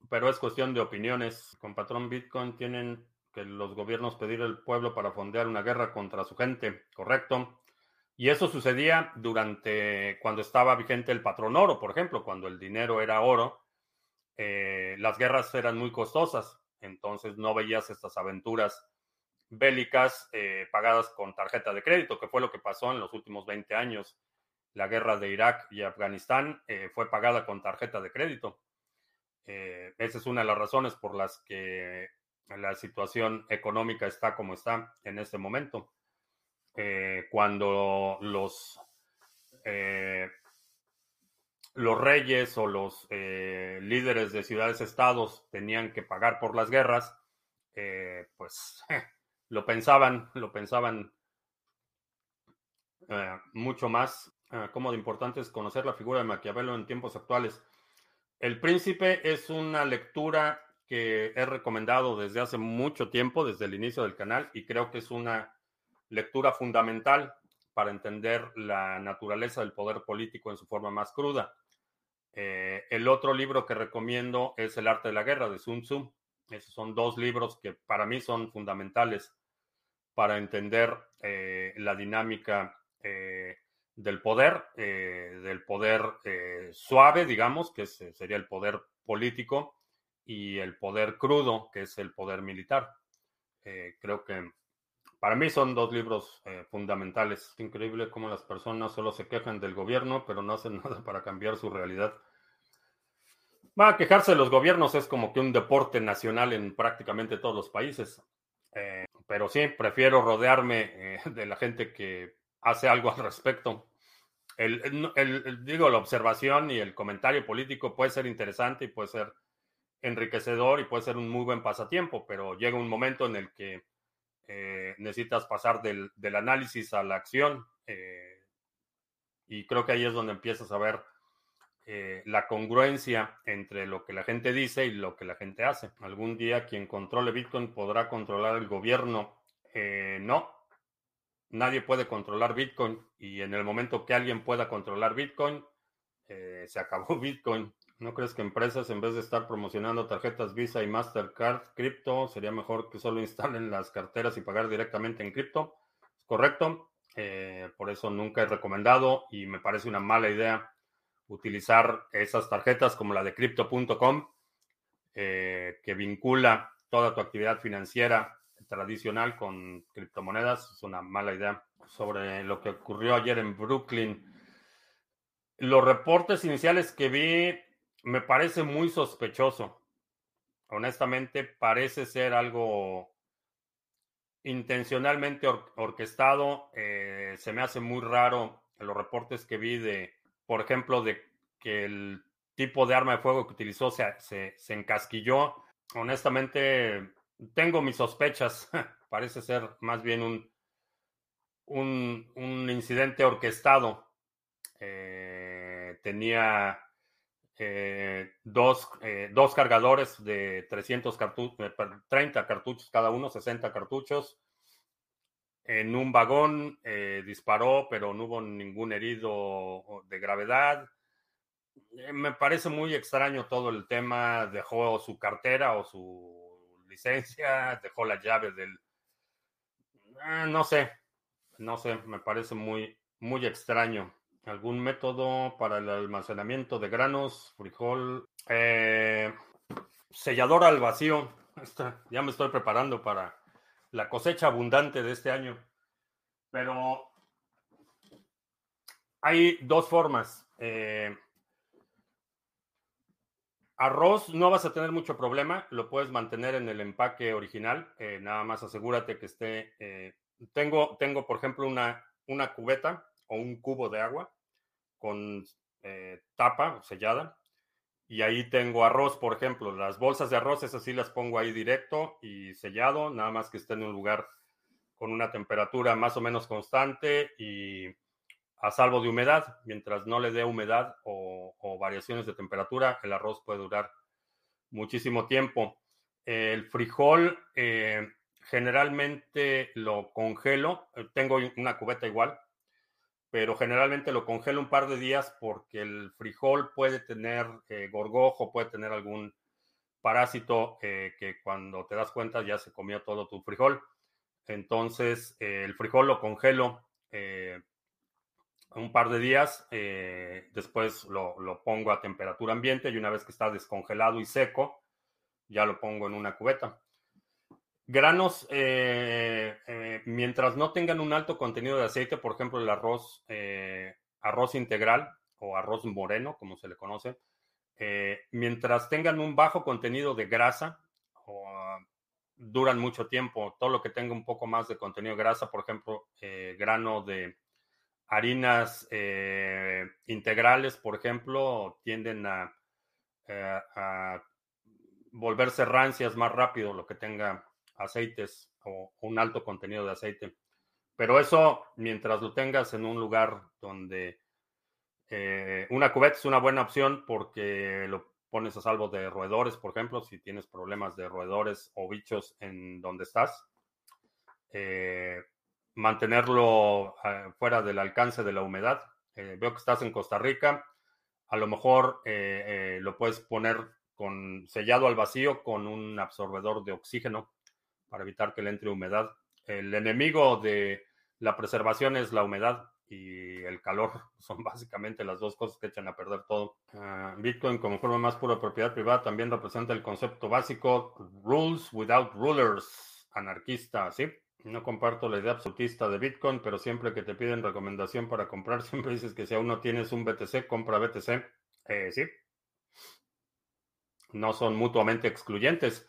Pero es cuestión de opiniones. Con patrón Bitcoin tienen que los gobiernos pedir al pueblo para fondear una guerra contra su gente, correcto. Y eso sucedía durante cuando estaba vigente el patrón oro, por ejemplo, cuando el dinero era oro, eh, las guerras eran muy costosas, entonces no veías estas aventuras bélicas eh, pagadas con tarjeta de crédito, que fue lo que pasó en los últimos 20 años. La guerra de Irak y Afganistán eh, fue pagada con tarjeta de crédito. Eh, esa es una de las razones por las que la situación económica está como está en este momento. cuando los, los reyes o los líderes de ciudades-estados tenían que pagar por las guerras, pues *laughs* lo pensaban, lo pensaban eh, mucho más. Eh, como de importante es conocer la figura de Maquiavelo en tiempos actuales. El Príncipe es una lectura que he recomendado desde hace mucho tiempo, desde el inicio del canal, y creo que es una lectura fundamental para entender la naturaleza del poder político en su forma más cruda. Eh, el otro libro que recomiendo es El arte de la guerra de Sun Tzu. Esos son dos libros que para mí son fundamentales para entender eh, la dinámica eh, del poder, eh, del poder suave, digamos, que sería el poder político, y el poder crudo, que es el poder militar. creo que para mí son dos libros eh, fundamentales. Es increíble cómo las personas solo se quejan del gobierno, pero no hacen *laughs* nada para cambiar su realidad. Va a quejarse de los gobiernos es como que un deporte nacional en prácticamente todos los países. Eh, pero sí, prefiero rodearme eh, de la gente que hace algo al respecto. El, digo, la observación y el comentario político puede ser interesante y puede ser enriquecedor y puede ser un muy buen pasatiempo, pero llega un momento en el que eh, necesitas pasar del, análisis a la acción y creo que ahí es donde empiezas a ver eh, la congruencia entre lo que la gente dice y lo que la gente hace. Algún día quien controle Bitcoin podrá controlar el gobierno. Eh, no, nadie puede controlar Bitcoin y en el momento que alguien pueda controlar Bitcoin, eh, se acabó *laughs* Bitcoin. ¿No crees que empresas en vez de estar promocionando tarjetas Visa y Mastercard cripto, sería mejor que solo *laughs* instalen las carteras y pagar directamente en cripto? correcto. por eso nunca he recomendado y me parece una mala idea utilizar esas tarjetas como la de crypto.com, eh, que vincula toda tu actividad financiera tradicional con criptomonedas. Es una mala idea. Sobre lo que ocurrió ayer en Brooklyn, los reportes iniciales que vi me parece muy sospechoso. Honestamente, parece ser algo intencionalmente orquestado. Eh, se me hace muy raro los reportes que vi de por ejemplo, de que el tipo de arma de fuego que utilizó se, se, encasquilló. Honestamente, tengo mis sospechas. *laughs* Parece ser más bien un, un, incidente orquestado. Eh, tenía eh, dos, eh, dos, cargadores de 300 cartuchos, 30 cartuchos cada uno, 60 cartuchos en un vagón, eh, disparó, pero no hubo ningún herido de gravedad. Eh, me parece muy extraño todo el tema. Dejó su cartera o su licencia, *laughs* dejó la llave del... Ah, no sé, no sé, me parece muy, muy extraño. ¿Algún método para el almacenamiento de granos, frijol? Eh, sellador al vacío. *laughs* ya me estoy preparando para la cosecha abundante de este año. Pero hay dos formas. Eh, arroz no vas a tener mucho problema, lo puedes mantener en el empaque original, eh, nada más asegúrate que esté... Eh, tengo, tengo, por ejemplo, una, una cubeta o un cubo de agua con tapa sellada y ahí tengo arroz, por ejemplo, las bolsas de arroz, esas sí las pongo ahí directo y sellado, nada más que esté en un lugar con una temperatura más o menos constante y a salvo de humedad. Mientras no le dé humedad o, variaciones de temperatura, el arroz puede durar muchísimo tiempo. El frijol eh, generalmente lo congelo, tengo una cubeta igual, pero generalmente lo congelo un par de días porque el frijol puede tener eh, gorgojo, puede tener algún parásito eh, que cuando te das cuenta ya se comió todo tu frijol. Entonces, eh, el frijol lo congelo un par de días, después lo, lo, pongo a temperatura ambiente y una vez que está descongelado y seco, ya lo pongo en una cubeta. Granos, eh, eh, mientras no tengan un alto contenido de aceite, por ejemplo, el arroz, eh, arroz integral o arroz moreno, como se le conoce, mientras tengan un bajo contenido de grasa, duran mucho tiempo. Todo lo que tenga un poco más de contenido de grasa, por ejemplo, grano de harinas integrales, por ejemplo, tienden a volverse rancias más rápido, lo que tenga aceites o un alto contenido de aceite. Pero eso, mientras lo tengas en un lugar donde eh, una cubeta es una buena opción porque lo pones a salvo de roedores, por ejemplo, si tienes problemas de roedores o bichos en donde estás. Eh, mantenerlo eh, fuera del alcance de la humedad. veo que estás en Costa Rica. A lo mejor lo puedes poner con sellado al vacío con un absorbedor de oxígeno para evitar que le entre humedad. El enemigo de la preservación es la humedad y el calor. *laughs* Son básicamente las dos cosas que echan a perder todo. Ah, Bitcoin como forma más pura propiedad privada también representa el concepto básico rules without rulers, anarquista, ¿sí? No comparto la idea absolutista de Bitcoin, pero siempre que te piden recomendación para comprar, *laughs* siempre dices que si aún no tienes un BTC, compra BTC. Eh, sí. No son mutuamente excluyentes.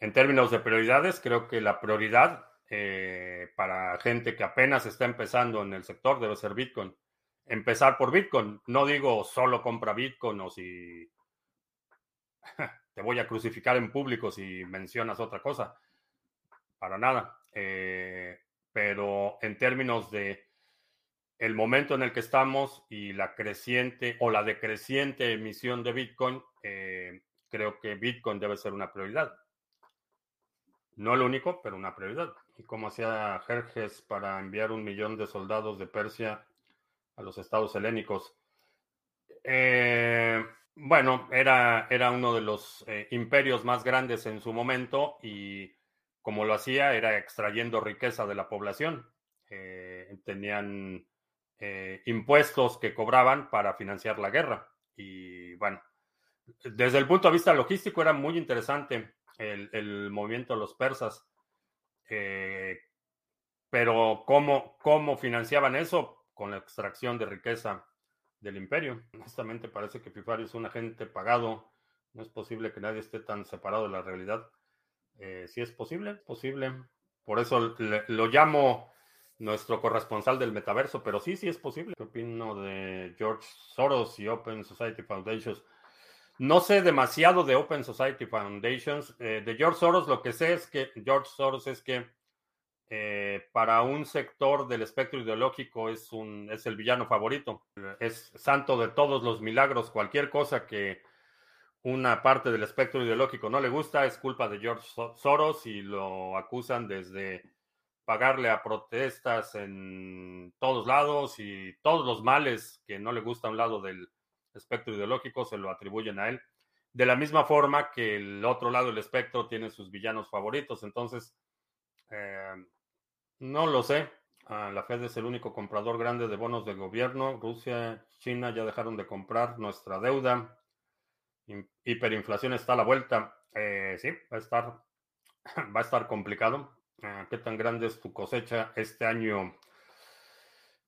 En términos de prioridades, creo que la prioridad eh, para gente que apenas está empezando en el sector debe ser Bitcoin. Empezar por Bitcoin. No digo solo compra Bitcoin o si *laughs* te voy a crucificar en público si mencionas otra cosa. Para nada. Eh, pero en términos de el momento en el que estamos y la creciente o la decreciente emisión de Bitcoin, eh, creo que Bitcoin debe ser una prioridad. No el único, pero una prioridad. Y como hacía Jerjes para enviar un millón de soldados de Persia a los estados helénicos. Eh, bueno, era, era uno de los imperios más grandes en su momento y como lo hacía, era extrayendo riqueza de la población. Eh, tenían eh, impuestos que cobraban para financiar la guerra. Y bueno, desde el punto de vista logístico era muy interesante el, movimiento de los persas. Eh, pero ¿cómo, ¿cómo financiaban eso? Con la extracción de riqueza del imperio. *laughs* Honestamente parece que Fifario es un agente pagado. No es posible que nadie esté tan separado de la realidad. Eh, si es posible, posible. Por eso lo llamo nuestro corresponsal del metaverso, pero sí, sí es posible. ¿Qué opino de George Soros y Open Society Foundations? No sé demasiado de Open Society Foundations. Eh, de George Soros, lo que sé es que George Soros es que eh, para un sector del espectro ideológico es, un, es el villano favorito. Es santo de todos los milagros. Cualquier cosa que una parte del espectro ideológico no le gusta, es culpa de George Soros y lo acusan desde pagarle a protestas en todos lados y todos los males que no le gusta a un lado del espectro ideológico se lo atribuyen a él. De la misma forma que el otro lado del espectro tiene sus villanos favoritos. Entonces, eh, no lo sé. Ah, la Fed es el único comprador grande de bonos del gobierno. Rusia, China ya dejaron de comprar nuestra deuda hiperinflación está a la vuelta. Eh, sí, va a estar, *clears throat* va a estar complicado. Ah, ¿Qué tan grande es tu cosecha este año?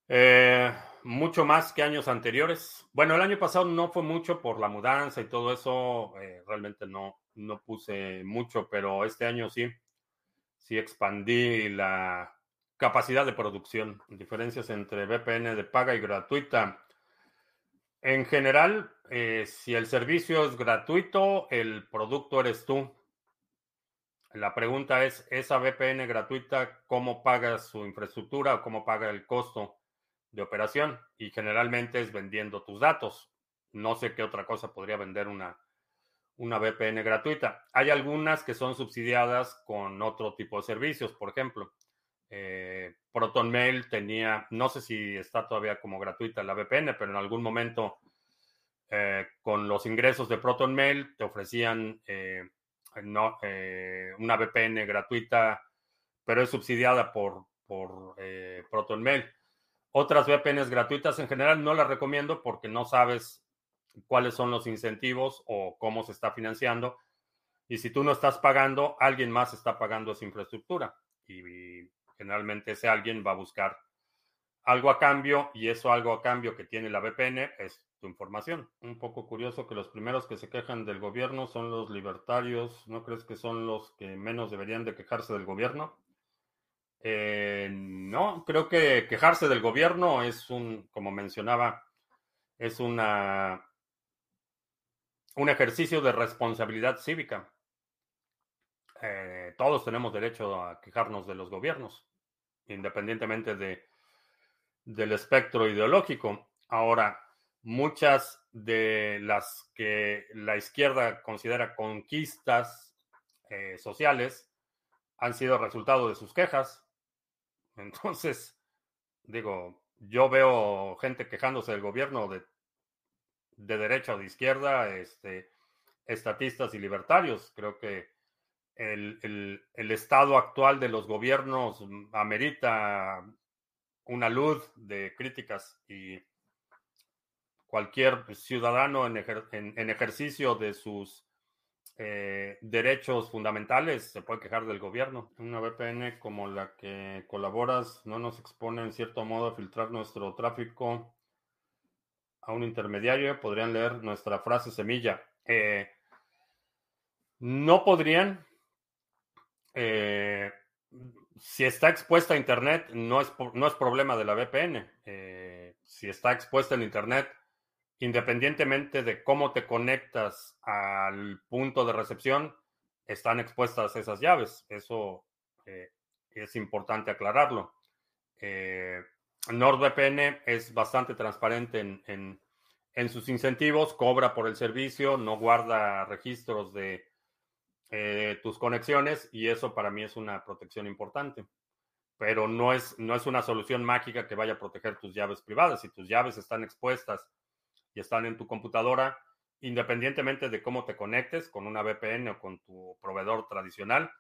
Eh, mucho más que años anteriores. Bueno, el año pasado no fue mucho por la mudanza y todo eso. Eh, realmente no, no puse mucho, pero este año sí. Sí expandí la capacidad de producción. Diferencias entre VPN de paga y gratuita. En general, eh, si el servicio es gratuito, el producto eres tú. La pregunta es, ¿esa VPN gratuita cómo paga su infraestructura o cómo paga el costo de operación? Y generalmente es vendiendo tus datos. No sé qué otra cosa podría vender una, una VPN gratuita. Hay algunas que son subsidiadas con otro tipo de servicios, por ejemplo. Eh, ProtonMail tenía, no sé si está todavía como gratuita la VPN, pero en algún momento eh, con los ingresos de ProtonMail te ofrecían eh, una VPN gratuita, pero es subsidiada por, por ProtonMail. Otras VPNs gratuitas en general no las recomiendo porque no sabes cuáles son los incentivos o cómo se está financiando. Y si tú no estás pagando, alguien más está pagando esa infraestructura. y Generalmente ese alguien va a buscar algo a cambio y eso algo a cambio que tiene la VPN es tu información. Un poco curioso que los primeros que se quejan del gobierno son los libertarios. ¿No crees que son los que menos deberían de quejarse del gobierno? Eh, no, creo que quejarse del gobierno es un, como mencionaba, es una un ejercicio de responsabilidad cívica. Eh, todos tenemos derecho a quejarnos de los gobiernos independientemente de, del espectro ideológico. Ahora, muchas de las que la izquierda considera conquistas eh, sociales han sido resultado de sus quejas. Entonces, *laughs* digo, yo veo gente quejándose del gobierno de, de derecha o de izquierda, este, estatistas y libertarios. Creo que el, estado actual de los gobiernos amerita una luz de críticas y cualquier ciudadano en, ejercicio de sus eh, derechos fundamentales, se puede quejar del gobierno. Una VPN como la que colaboras no nos expone en cierto modo a filtrar nuestro tráfico a un intermediario. Podrían leer nuestra frase semilla. Eh, no podrían. Eh, si está expuesta a Internet, no es, no es problema de la VPN. si está expuesta en Internet, independientemente de cómo te conectas al punto de recepción, están expuestas esas llaves. Eso eh, es importante aclararlo. Eh, NordVPN es bastante transparente en, sus incentivos, cobra por el servicio, no guarda registros de eh, tus conexiones y eso para mí es una protección importante. Pero no es, no es una solución mágica que vaya a proteger tus llaves privadas. Si tus llaves están expuestas y están en tu computadora, independientemente de cómo te conectes con una VPN o con tu proveedor tradicional,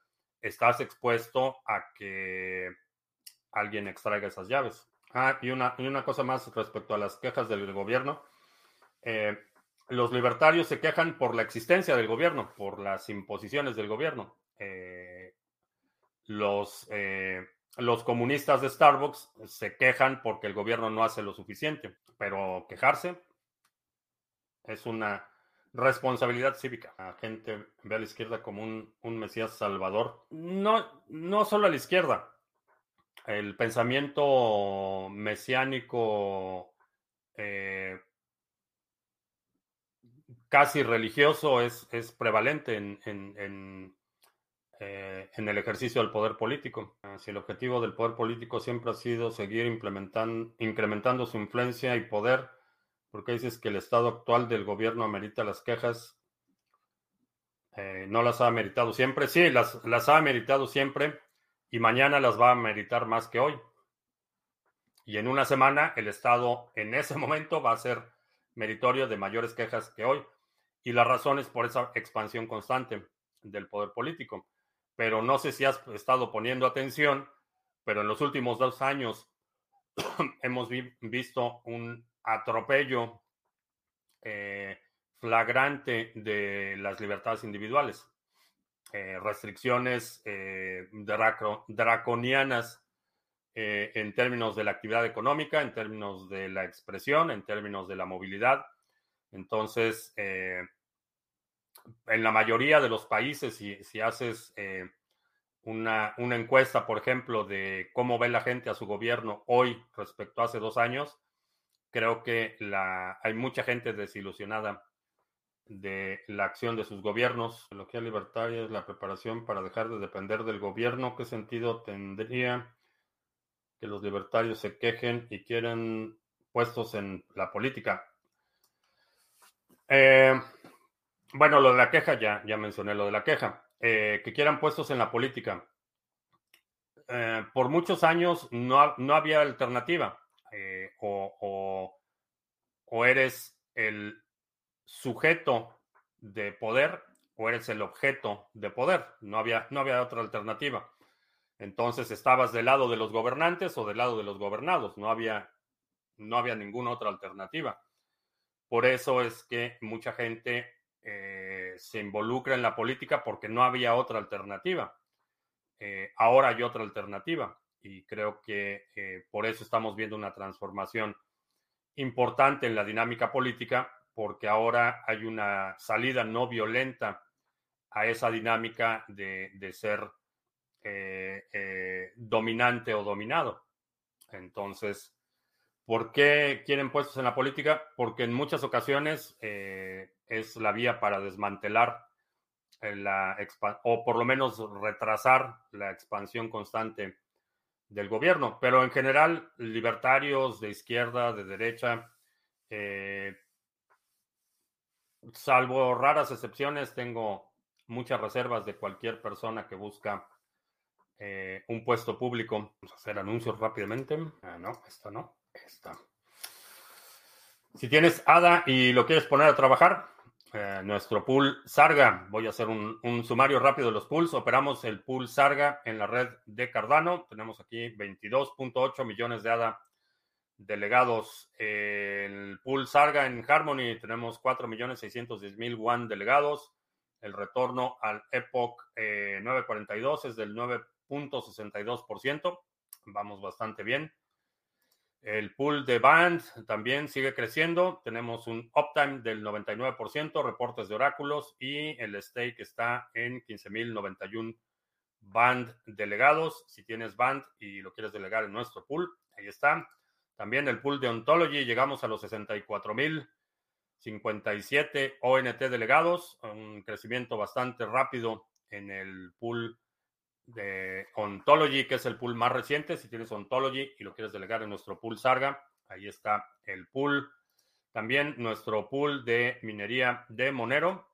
estás expuesto a que alguien extraiga esas llaves. Ah, y una, y una cosa más respecto a las quejas del gobierno. Eh, los libertarios se quejan por la existencia del gobierno, por las imposiciones del gobierno. Eh, los, eh, los comunistas de Starbucks se quejan porque el gobierno no hace lo suficiente, pero quejarse es una responsabilidad cívica. La gente ve a la izquierda como un, Mesías salvador. No, no solo a la izquierda. El pensamiento mesiánico eh, casi religioso es, es prevalente en, en, eh, en, el ejercicio del poder político. Si el objetivo del poder político siempre ha sido seguir incrementando su influencia y poder, porque dices que el estado actual del gobierno amerita las quejas. Eh, no las ha ameritado siempre. Sí, las, las ha ameritado siempre y mañana las va a meritar más que hoy. Y en una semana el estado en ese *laughs* momento va a ser meritorio de mayores quejas que hoy. Y la razón es por esa expansión constante del poder político. Pero no sé si has estado poniendo atención, pero en los últimos dos años *clears throat* hemos visto un atropello eh, flagrante de las libertades individuales, eh, restricciones eh, draconianas en términos de la actividad económica, en términos de la expresión, en términos de la movilidad. Entonces, en la mayoría de los países, si, si haces una, una, encuesta, por ejemplo, de cómo ve la gente a su gobierno hoy respecto a hace dos años, creo que la, hay mucha gente desilusionada de la acción de sus gobiernos. La ideología libertaria es la preparación para dejar de depender del gobierno. ¿Qué sentido tendría que los libertarios se quejen y quieran puestos en la política? Eh, bueno, lo de la queja, ya, ya mencioné lo de la queja. Eh, que quieran puestos en la política. Eh, por muchos años no, no había alternativa. Eh, o, eres el sujeto de poder o eres el objeto de poder. No había, no había otra alternativa. Entonces estabas del lado de los gobernantes o del lado de los gobernados. No había, no había ninguna otra alternativa. Por eso es que mucha gente eh, se involucra en la política porque no había otra alternativa. Eh, ahora hay otra alternativa y creo que eh, por eso estamos viendo una transformación importante en la dinámica política, porque ahora hay una salida no violenta a esa dinámica de, ser eh, eh, dominante o dominado. Entonces, ¿por qué quieren puestos en la política? Porque en muchas ocasiones es la vía para desmantelar la o por lo menos retrasar la expansión constante del gobierno, pero en general libertarios de izquierda, de derecha, eh, salvo raras excepciones, tengo muchas reservas de cualquier persona que busca eh, un puesto público. Vamos a hacer anuncios rápidamente. Ah, no, esta no, esta. Si tienes ADA y lo quieres poner a trabajar, eh, nuestro pool Sarga. Voy a hacer un, sumario rápido de los pools. Operamos el pool Sarga en la red de Cardano. Tenemos aquí 22.8 millones de ADA delegados. el pool Sarga en Harmony tenemos 4 millones 610 mil WAN delegados. El retorno al Epoch 942 es del 9.62%. Vamos bastante bien. El pool de Band también sigue creciendo. Tenemos un uptime del 99%, reportes de oráculos y el stake está en 15.091 Band delegados. Si tienes Band y lo quieres delegar en nuestro pool, ahí está. También el pool de Ontology, llegamos a los 64.057 ONT delegados, un crecimiento bastante rápido en el pool de Ontology, que es el pool más reciente. Si tienes Ontology y lo quieres delegar en nuestro pool Sarga, ahí está el pool. También nuestro pool de minería de Monero.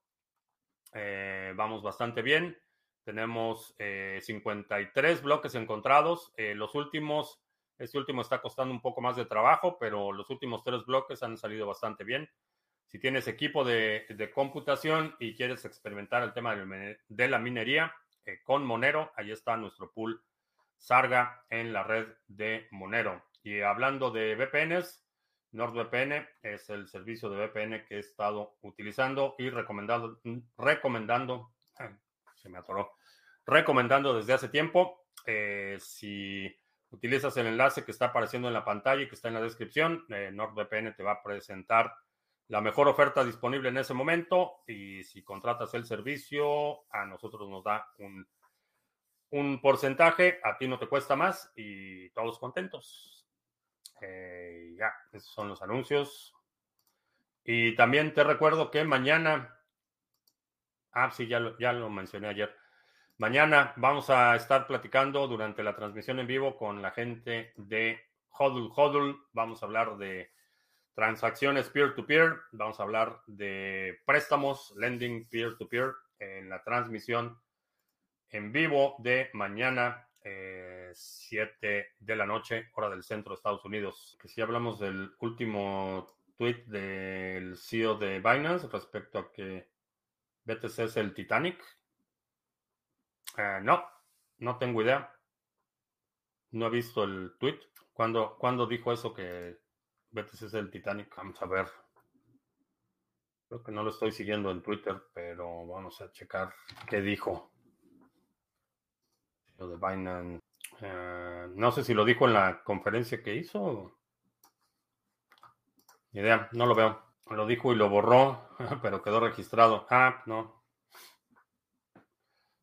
Eh, vamos bastante bien. Tenemos 53 eh, bloques encontrados. Eh, los últimos, este último está costando un poco más de trabajo, pero los últimos tres bloques han salido bastante bien. Si tienes equipo de, de computación y quieres experimentar el tema de la minería, eh, con Monero. Ahí está nuestro pool Sarga en la red de Monero. Y hablando de VPNs, NordVPN es el servicio de VPN que he estado utilizando y recomendando, recomendando, se me atoró, recomendando desde hace tiempo. Eh, si utilizas el enlace que está apareciendo en la pantalla y que está en la descripción, eh, NordVPN te va a presentar la mejor oferta disponible en ese momento y si contratas el servicio, a nosotros nos da un, un porcentaje, a ti no te cuesta más y todos contentos. Eh, ya, esos son los anuncios. Y también te recuerdo que mañana, ah, sí, ya lo, ya lo mencioné ayer. Mañana vamos a estar platicando durante la transmisión en vivo con la gente de Hodl Hodl. Vamos a hablar de transacciones peer-to-peer. Vamos a hablar de préstamos, lending peer-to-peer en la transmisión en vivo de mañana, 7 eh, de la noche, hora del centro de Estados Unidos. Que si hablamos del último tweet del CEO de Binance respecto a que BTC es el Titanic. Eh, no, no tengo idea. No he visto el tweet. ¿Cuándo, ¿Cuándo dijo eso que Betis es el Titanic. Vamos a ver. Creo que no lo estoy siguiendo en Twitter, pero vamos a checar qué dijo. Lo de Binance. Eh, no sé si lo dijo en la conferencia que hizo. Ni idea, no lo veo. Lo dijo y lo borró, *laughs* pero quedó registrado. Ah, no.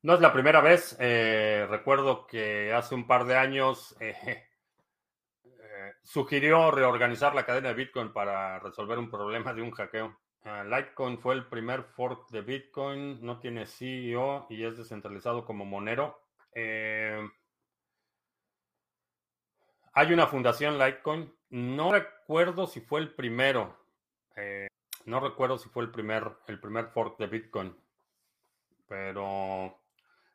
No es la primera vez. Eh, recuerdo que hace un par de años *laughs* eh, sugirió reorganizar la cadena de Bitcoin para resolver un problema de un hackeo. Ah, Litecoin fue el primer fork de Bitcoin, no tiene CEO y es descentralizado como Monero. Eh, hay una fundación Litecoin, no recuerdo si fue el primero, eh, no recuerdo si fue el primer, el primer fork de Bitcoin, pero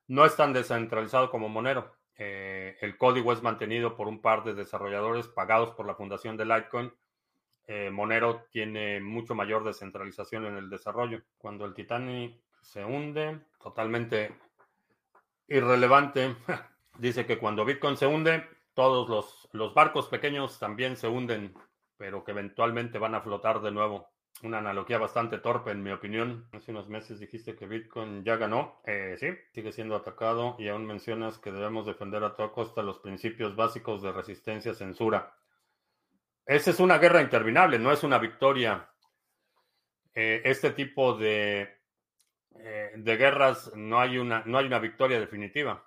no es tan descentralizado como Monero. Eh, el código es mantenido por un par de desarrolladores pagados por la fundación de Litecoin. Eh, Monero tiene mucho mayor descentralización en el desarrollo. Cuando el Titanic se hunde, totalmente irrelevante. *laughs* Dice que cuando Bitcoin se hunde, todos los, los barcos pequeños también se hunden, pero que eventualmente van a flotar de nuevo una analogía bastante torpe, en mi opinión. Hace unos meses dijiste que Bitcoin ya ganó. Eh, sí, sigue siendo atacado y aún mencionas que debemos defender a toda costa los principios básicos de resistencia, censura. Esa es una guerra interminable, no es una victoria. Eh, este tipo de, eh, de guerras no hay, una, no hay una victoria definitiva.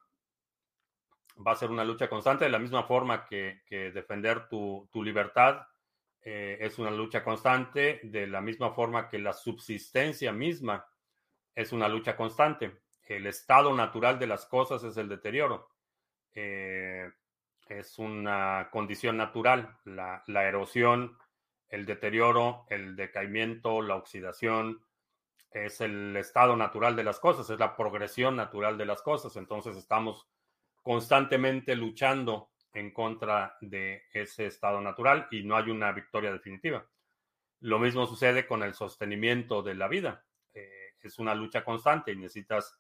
Va a ser una lucha constante de la misma forma que, que defender tu, tu libertad eh, es una lucha constante, de la misma forma que la subsistencia misma es una lucha constante. El estado natural de las cosas es el deterioro. Eh, es una condición natural. La, la, erosión, el deterioro, el decaimiento, la oxidación, es el estado natural de las cosas, es la progresión natural de las cosas. Entonces estamos constantemente luchando en contra de ese estado natural y no hay una victoria definitiva. Lo mismo sucede con el sostenimiento de la vida. Eh, es una lucha constante y necesitas,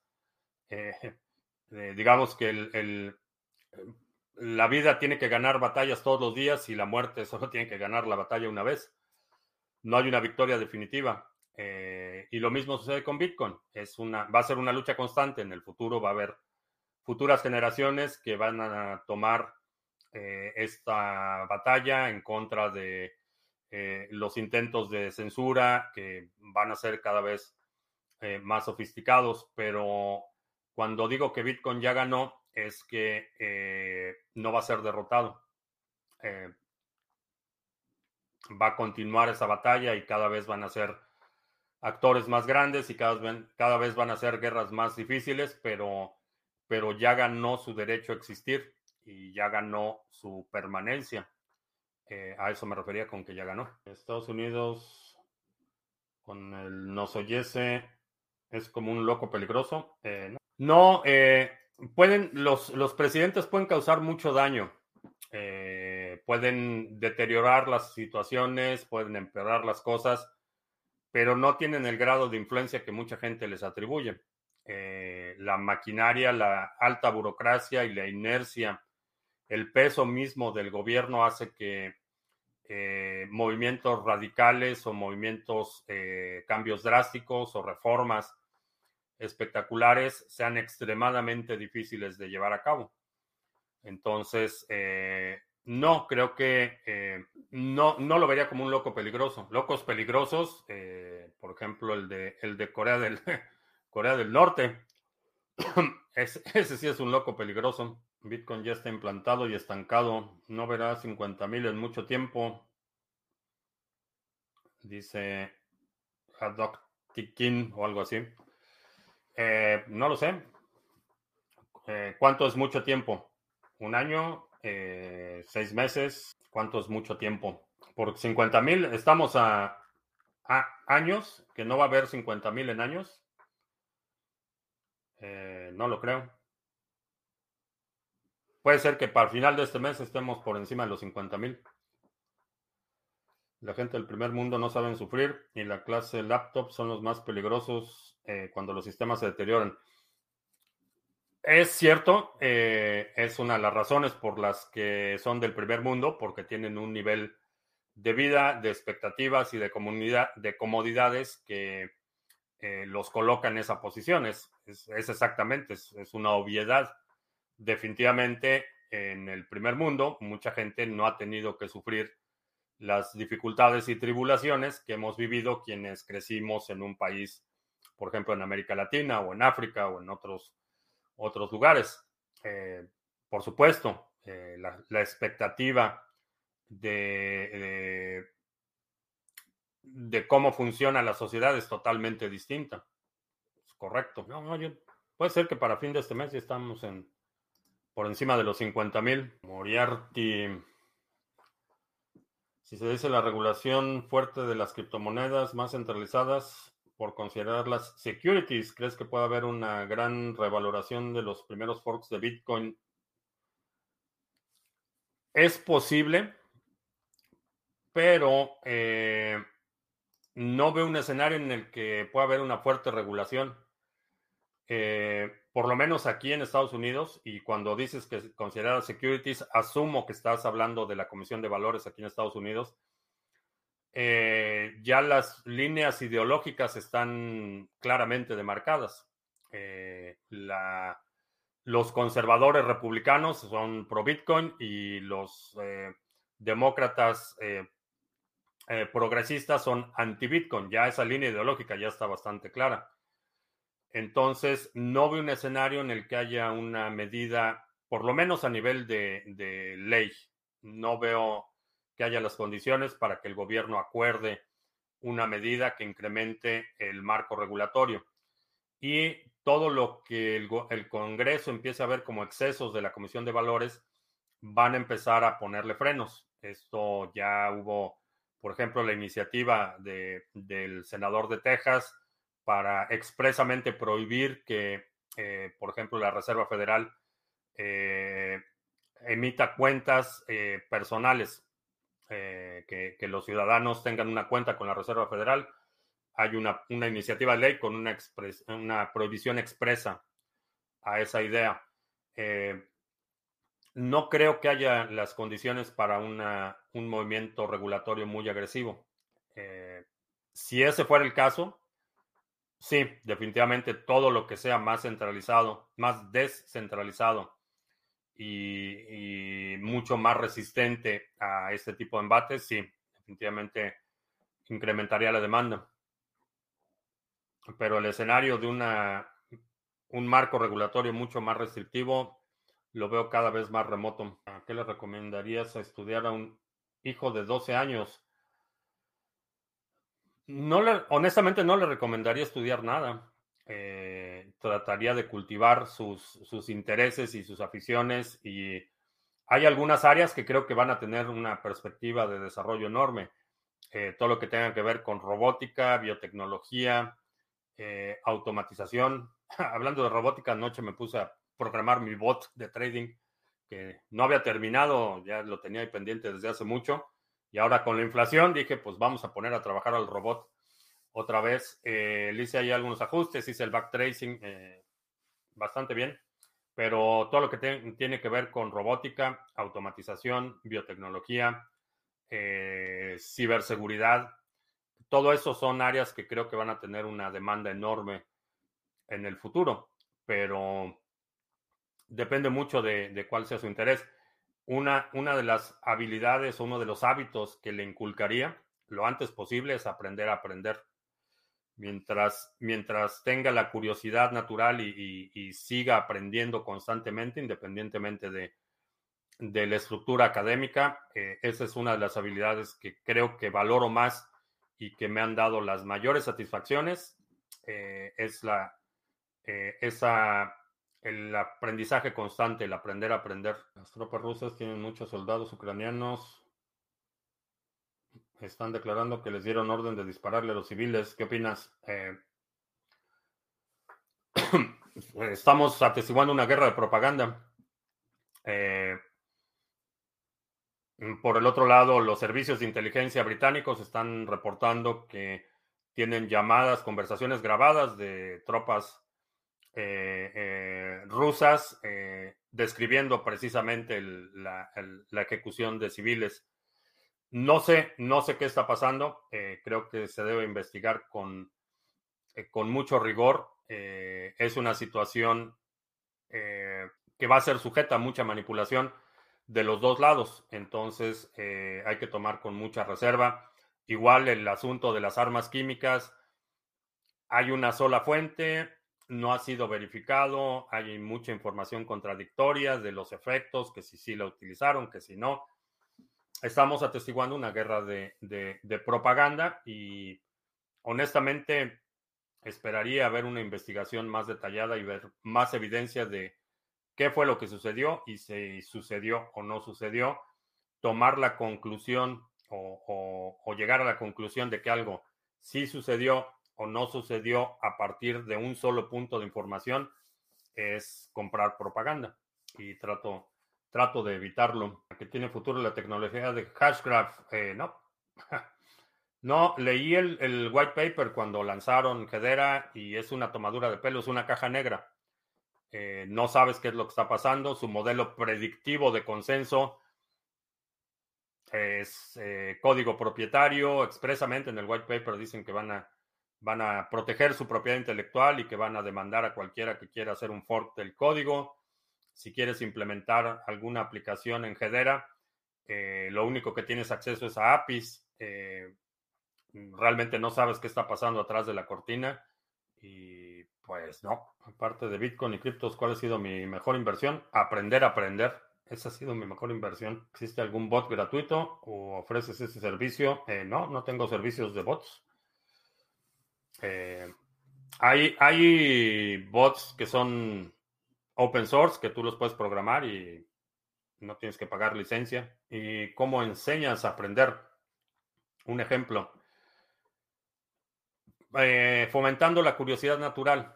eh, *laughs* eh, digamos que la vida tiene que ganar batallas todos los días y la muerte *laughs* solo tiene que ganar la batalla una vez. No hay una victoria definitiva. Y lo mismo sucede con Bitcoin. Es una, va a ser una lucha constante. En el futuro va a haber futuras generaciones que van a tomar eh, esta batalla en contra de eh, los intentos de censura que van a ser cada vez más sofisticados. Pero cuando digo que Bitcoin ya ganó, es que no va a ser derrotado va a continuar esa batalla y cada vez van a ser actores más grandes y cada vez, cada vez van a ser guerras más difíciles, pero, pero ya ganó su derecho a existir y ya ganó su permanencia. Eh, a eso me refería con que ya ganó. Estados Unidos, con el nos oyese, es como un loco peligroso. Eh, no, eh, pueden, los, los presidentes pueden causar mucho daño. pueden deteriorar las situaciones, pueden empeorar las cosas pero no tienen el grado de influencia que mucha gente les atribuye. La maquinaria, la alta burocracia y la inercia, el peso mismo del gobierno hace que eh, movimientos radicales o movimientos, eh, cambios drásticos o reformas espectaculares sean extremadamente difíciles de llevar a cabo. Entonces, no, creo que eh, no, no lo vería como un loco peligroso. Locos peligrosos, eh, por ejemplo, el de, el de Corea, del, *laughs* Corea del Norte. *clears throat* ese sí es un loco peligroso. Bitcoin ya está implantado y estancado. No verá 50 mil en mucho tiempo. Dice Haddock Tikin o algo así. Eh, no lo sé. ¿Cuánto es mucho tiempo? ¿Un año? Eh, seis meses, ¿cuánto es mucho tiempo? Por 50 mil, estamos a, años, que no va a haber 50 mil en años. Eh, no lo creo. Puede ser que para el final de este mes estemos por encima de los 50 mil. La gente del primer mundo no saben sufrir y la clase laptop son los más peligrosos eh, cuando los sistemas se deterioran. Es cierto, eh, es una de las razones por las que son del primer mundo, porque tienen un nivel de vida, de expectativas y de, de comodidades que eh, los colocan en esa posición. Es, exactamente, es, una obviedad. Definitivamente, en el primer mundo, mucha gente no ha tenido que sufrir las dificultades y tribulaciones que hemos vivido quienes crecimos en un país, por ejemplo, en América Latina o en África o en otros otros lugares. Eh, por supuesto, eh, la, expectativa de, de, cómo funciona la sociedad es totalmente distinta. Es correcto. puede ser que para fin de este mes ya estamos en por encima de los 50 mil. Moriarty. Si se dice la regulación fuerte de las criptomonedas más centralizadas, por considerar las securities, ¿crees que puede haber una gran revaloración de los primeros forks de Bitcoin? Es posible, pero eh, no veo un escenario en el que pueda haber una fuerte regulación. Eh, por lo menos aquí en Estados Unidos, y cuando dices que consideras securities, asumo que estás hablando de la Comisión de Valores aquí en Estados Unidos eh, ya las líneas ideológicas están claramente demarcadas. Eh, los conservadores republicanos son pro Bitcoin y los demócratas progresistas son anti Bitcoin. Ya esa línea ideológica ya está bastante clara. Entonces, no veo un escenario en el que haya una medida, por lo menos a nivel de ley. No veo que haya las condiciones para que el gobierno acuerde una medida que incremente el marco regulatorio. Y todo lo que el, Congreso empiece a ver como excesos de la Comisión de Valores van a empezar a ponerle frenos. Esto ya hubo, por ejemplo, la iniciativa del senador de Texas para expresamente prohibir que, eh, por ejemplo, la Reserva Federal eh, emita cuentas eh, personales eh, que, los ciudadanos tengan una cuenta con la Reserva Federal. Hay una, iniciativa de ley con una, una prohibición expresa a esa idea. Eh, no creo que haya las condiciones para una, un movimiento regulatorio muy agresivo. Eh, si ese fuera el caso, sí, definitivamente todo lo que sea más centralizado, más descentralizado y, mucho más resistente a este tipo de embates, sí, definitivamente incrementaría la demanda. Pero el escenario de una, un marco regulatorio mucho más restrictivo lo veo cada vez más remoto. ¿Qué le recomendarías a estudiar a un hijo de 12 años? No le, honestamente no le recomendaría estudiar nada. Eh, trataría de cultivar sus, intereses y sus aficiones y hay algunas áreas que creo que van a tener una perspectiva de desarrollo enorme. Eh, todo lo que tenga que ver con robótica, biotecnología, eh, automatización. *laughs* Hablando de robótica, anoche me puse a programar mi bot de trading que no había terminado, ya lo tenía ahí pendiente desde hace mucho. Y ahora con la inflación dije, pues vamos a poner a trabajar al robot otra vez. Eh, le hice ahí algunos ajustes, hice el backtracing eh, bastante bien, pero todo lo que tiene que ver con robótica, automatización, biotecnología, eh, ciberseguridad, todo eso son áreas que creo que van a tener una demanda enorme en el futuro, pero depende mucho de, cuál sea su interés. Una, una de las habilidades uno de los hábitos que le inculcaría lo antes posible es aprender a aprender. Mientras, mientras tenga la curiosidad natural y, siga aprendiendo constantemente, independientemente de, de la estructura académica, eh, esa es una de las habilidades que creo que valoro más y que me han dado las mayores satisfacciones. Eh, es la, eh, esa el aprendizaje constante, el aprender a aprender. Las tropas rusas tienen muchos soldados ucranianos. Están declarando que les dieron orden de dispararle a los civiles. ¿Qué opinas? Eh, *coughs* estamos atestiguando una guerra de propaganda. Eh, por el otro lado, los servicios de inteligencia británicos están reportando que tienen llamadas, conversaciones grabadas de tropas rusas eh, describiendo precisamente la, ejecución de civiles. No sé, no sé qué está pasando. creo que se debe investigar con, con mucho rigor. es una situación que va a ser sujeta a mucha manipulación de los dos lados. Entonces hay que tomar con mucha reserva. Igual el asunto de las armas químicas. Hay una sola fuente, no ha sido verificado, hay mucha información contradictoria de los efectos, que si sí la utilizaron, que si no. Estamos atestiguando una guerra de, propaganda y honestamente esperaría ver una investigación más detallada y ver más evidencia de qué fue lo que sucedió y si sucedió o no sucedió, tomar la conclusión o llegar a la conclusión de que algo sí sucedió no sucedió a partir de un solo punto de información es comprar propaganda y trato, trato de evitarlo. ¿Que tiene futuro la tecnología de Hashgraph? Eh, no. *laughs* no, leí el, white paper cuando lanzaron Hedera y es una tomadura de pelo, es una caja negra. Eh, no sabes qué es lo que está pasando. Su modelo predictivo de consenso es eh, código propietario. Expresamente en el white paper dicen que van a van a proteger su propiedad intelectual y que van a demandar a cualquiera que quiera hacer un fork del código. Si quieres implementar alguna aplicación en Hedera, eh, lo único que tienes acceso es a APIs. Eh, realmente no sabes qué está pasando atrás de la cortina. Y pues no, aparte de Bitcoin y criptos, ¿cuál ha sido mi mejor inversión? Aprender a aprender. Esa ha sido mi mejor inversión. ¿Existe algún bot gratuito o ofreces ese servicio? Eh, no, no tengo servicios de bots. Eh, hay, bots que son open source que tú los puedes programar y no tienes que pagar licencia. ¿Y cómo enseñas a aprender? Un ejemplo. Eh, fomentando la curiosidad natural.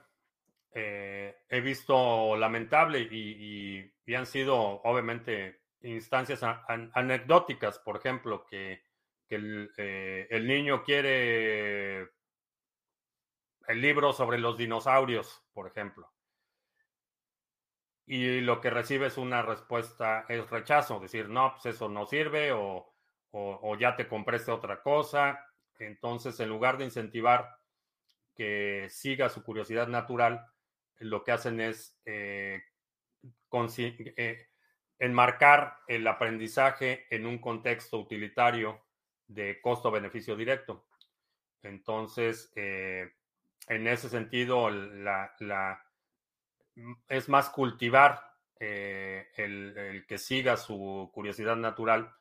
Eh, he visto lamentable y, han sido obviamente instancias anecdóticas, por ejemplo, que, el, niño quiere el libro sobre los dinosaurios, por ejemplo. Y lo que recibe es una respuesta, es rechazo, decir, no, pues eso no sirve o, ya te compraste otra cosa. Entonces, en lugar de incentivar que siga su curiosidad natural, lo que hacen es eh, eh, enmarcar el aprendizaje en un contexto utilitario de costo-beneficio directo. Entonces, eh, en ese sentido, es más cultivar el, que siga su curiosidad natural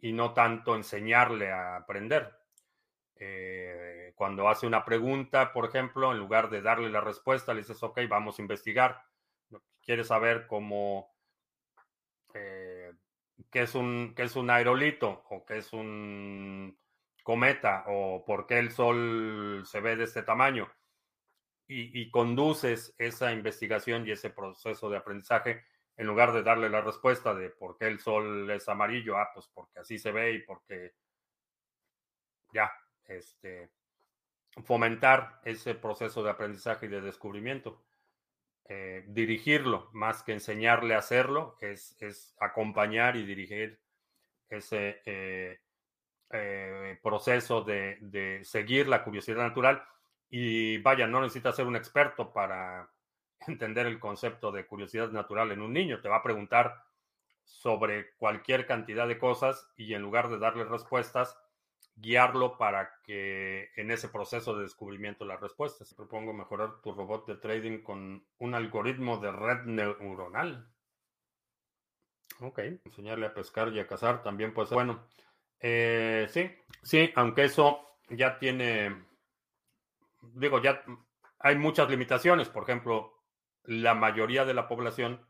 y no tanto enseñarle a aprender. Eh, cuando hace una pregunta, por ejemplo, en lugar de darle la respuesta, le dices, ok, vamos a investigar. Quieres saber cómo, eh, qué, es un, qué es un aerolito o qué es un cometa o por qué el sol se ve de este tamaño. Y, conduces esa investigación y ese proceso de aprendizaje en lugar de darle la respuesta de por qué el sol es amarillo, ah, pues porque así se ve y porque ya, este, fomentar ese proceso de aprendizaje y de descubrimiento. Eh, dirigirlo más que enseñarle a hacerlo, es, es acompañar y dirigir ese eh, eh, proceso de, de, seguir la curiosidad natural. Y vaya, no necesita ser un experto para *laughs* entender el concepto de curiosidad natural en un niño. Te va a preguntar sobre cualquier cantidad de cosas y en lugar de darle respuestas, guiarlo para que en ese proceso de descubrimiento las respuestas. Propongo mejorar tu robot de trading con un algoritmo de red neuronal. Ok, enseñarle a pescar y a cazar también puede ser. Bueno, eh, sí, sí, aunque eso ya tiene, digo, ya hay muchas limitaciones. Por ejemplo, la mayoría de la población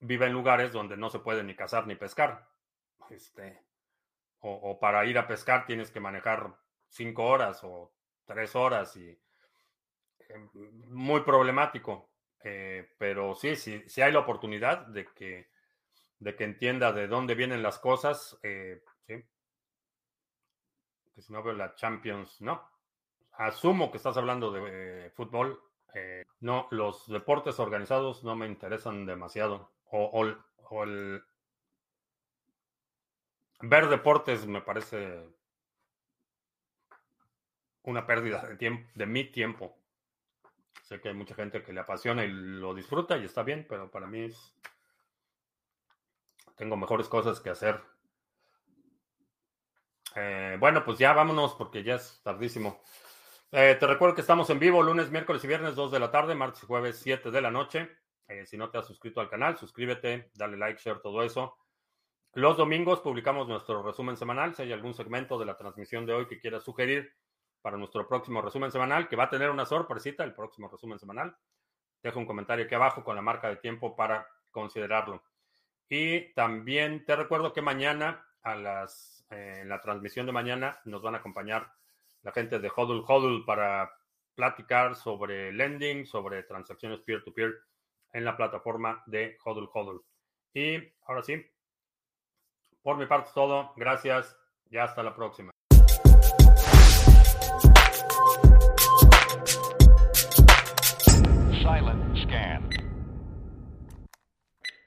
vive en lugares donde no se puede ni cazar ni pescar. Este, o, para ir a pescar tienes que manejar cinco horas o tres horas y eh, muy problemático. Eh, pero sí, sí, sí hay la oportunidad de que, de que entienda de dónde vienen las cosas. Eh. Si no veo la Champions, no. Asumo que estás hablando de fútbol. no, los deportes organizados no me interesan demasiado. O, o el, ver deportes me parece una pérdida de tiempo, de mi tiempo. Sé que hay mucha gente que le apasiona y lo disfruta y está bien, pero para mí es... tengo mejores cosas que hacer. Eh, bueno, pues ya vámonos porque ya es tardísimo. Eh, te recuerdo que estamos en vivo lunes, miércoles y viernes, 2 de la tarde, martes y jueves, 7 de la noche. Eh, si no te has suscrito al canal, suscríbete, dale like, share, todo eso. Los domingos publicamos nuestro resumen semanal. Si hay algún segmento de la transmisión de hoy que quieras sugerir para nuestro próximo resumen semanal, que va a tener una sorpresita el próximo resumen semanal, deja un comentario aquí abajo con la marca de tiempo para considerarlo. Y también te recuerdo que mañana, a las, en la transmisión de mañana, nos van a acompañar la gente de Hodl Hodl para platicar sobre lending, sobre transacciones peer-to-peer -peer en la plataforma de Hodl Hodl. Y ahora sí, por mi parte todo. Gracias y hasta la próxima.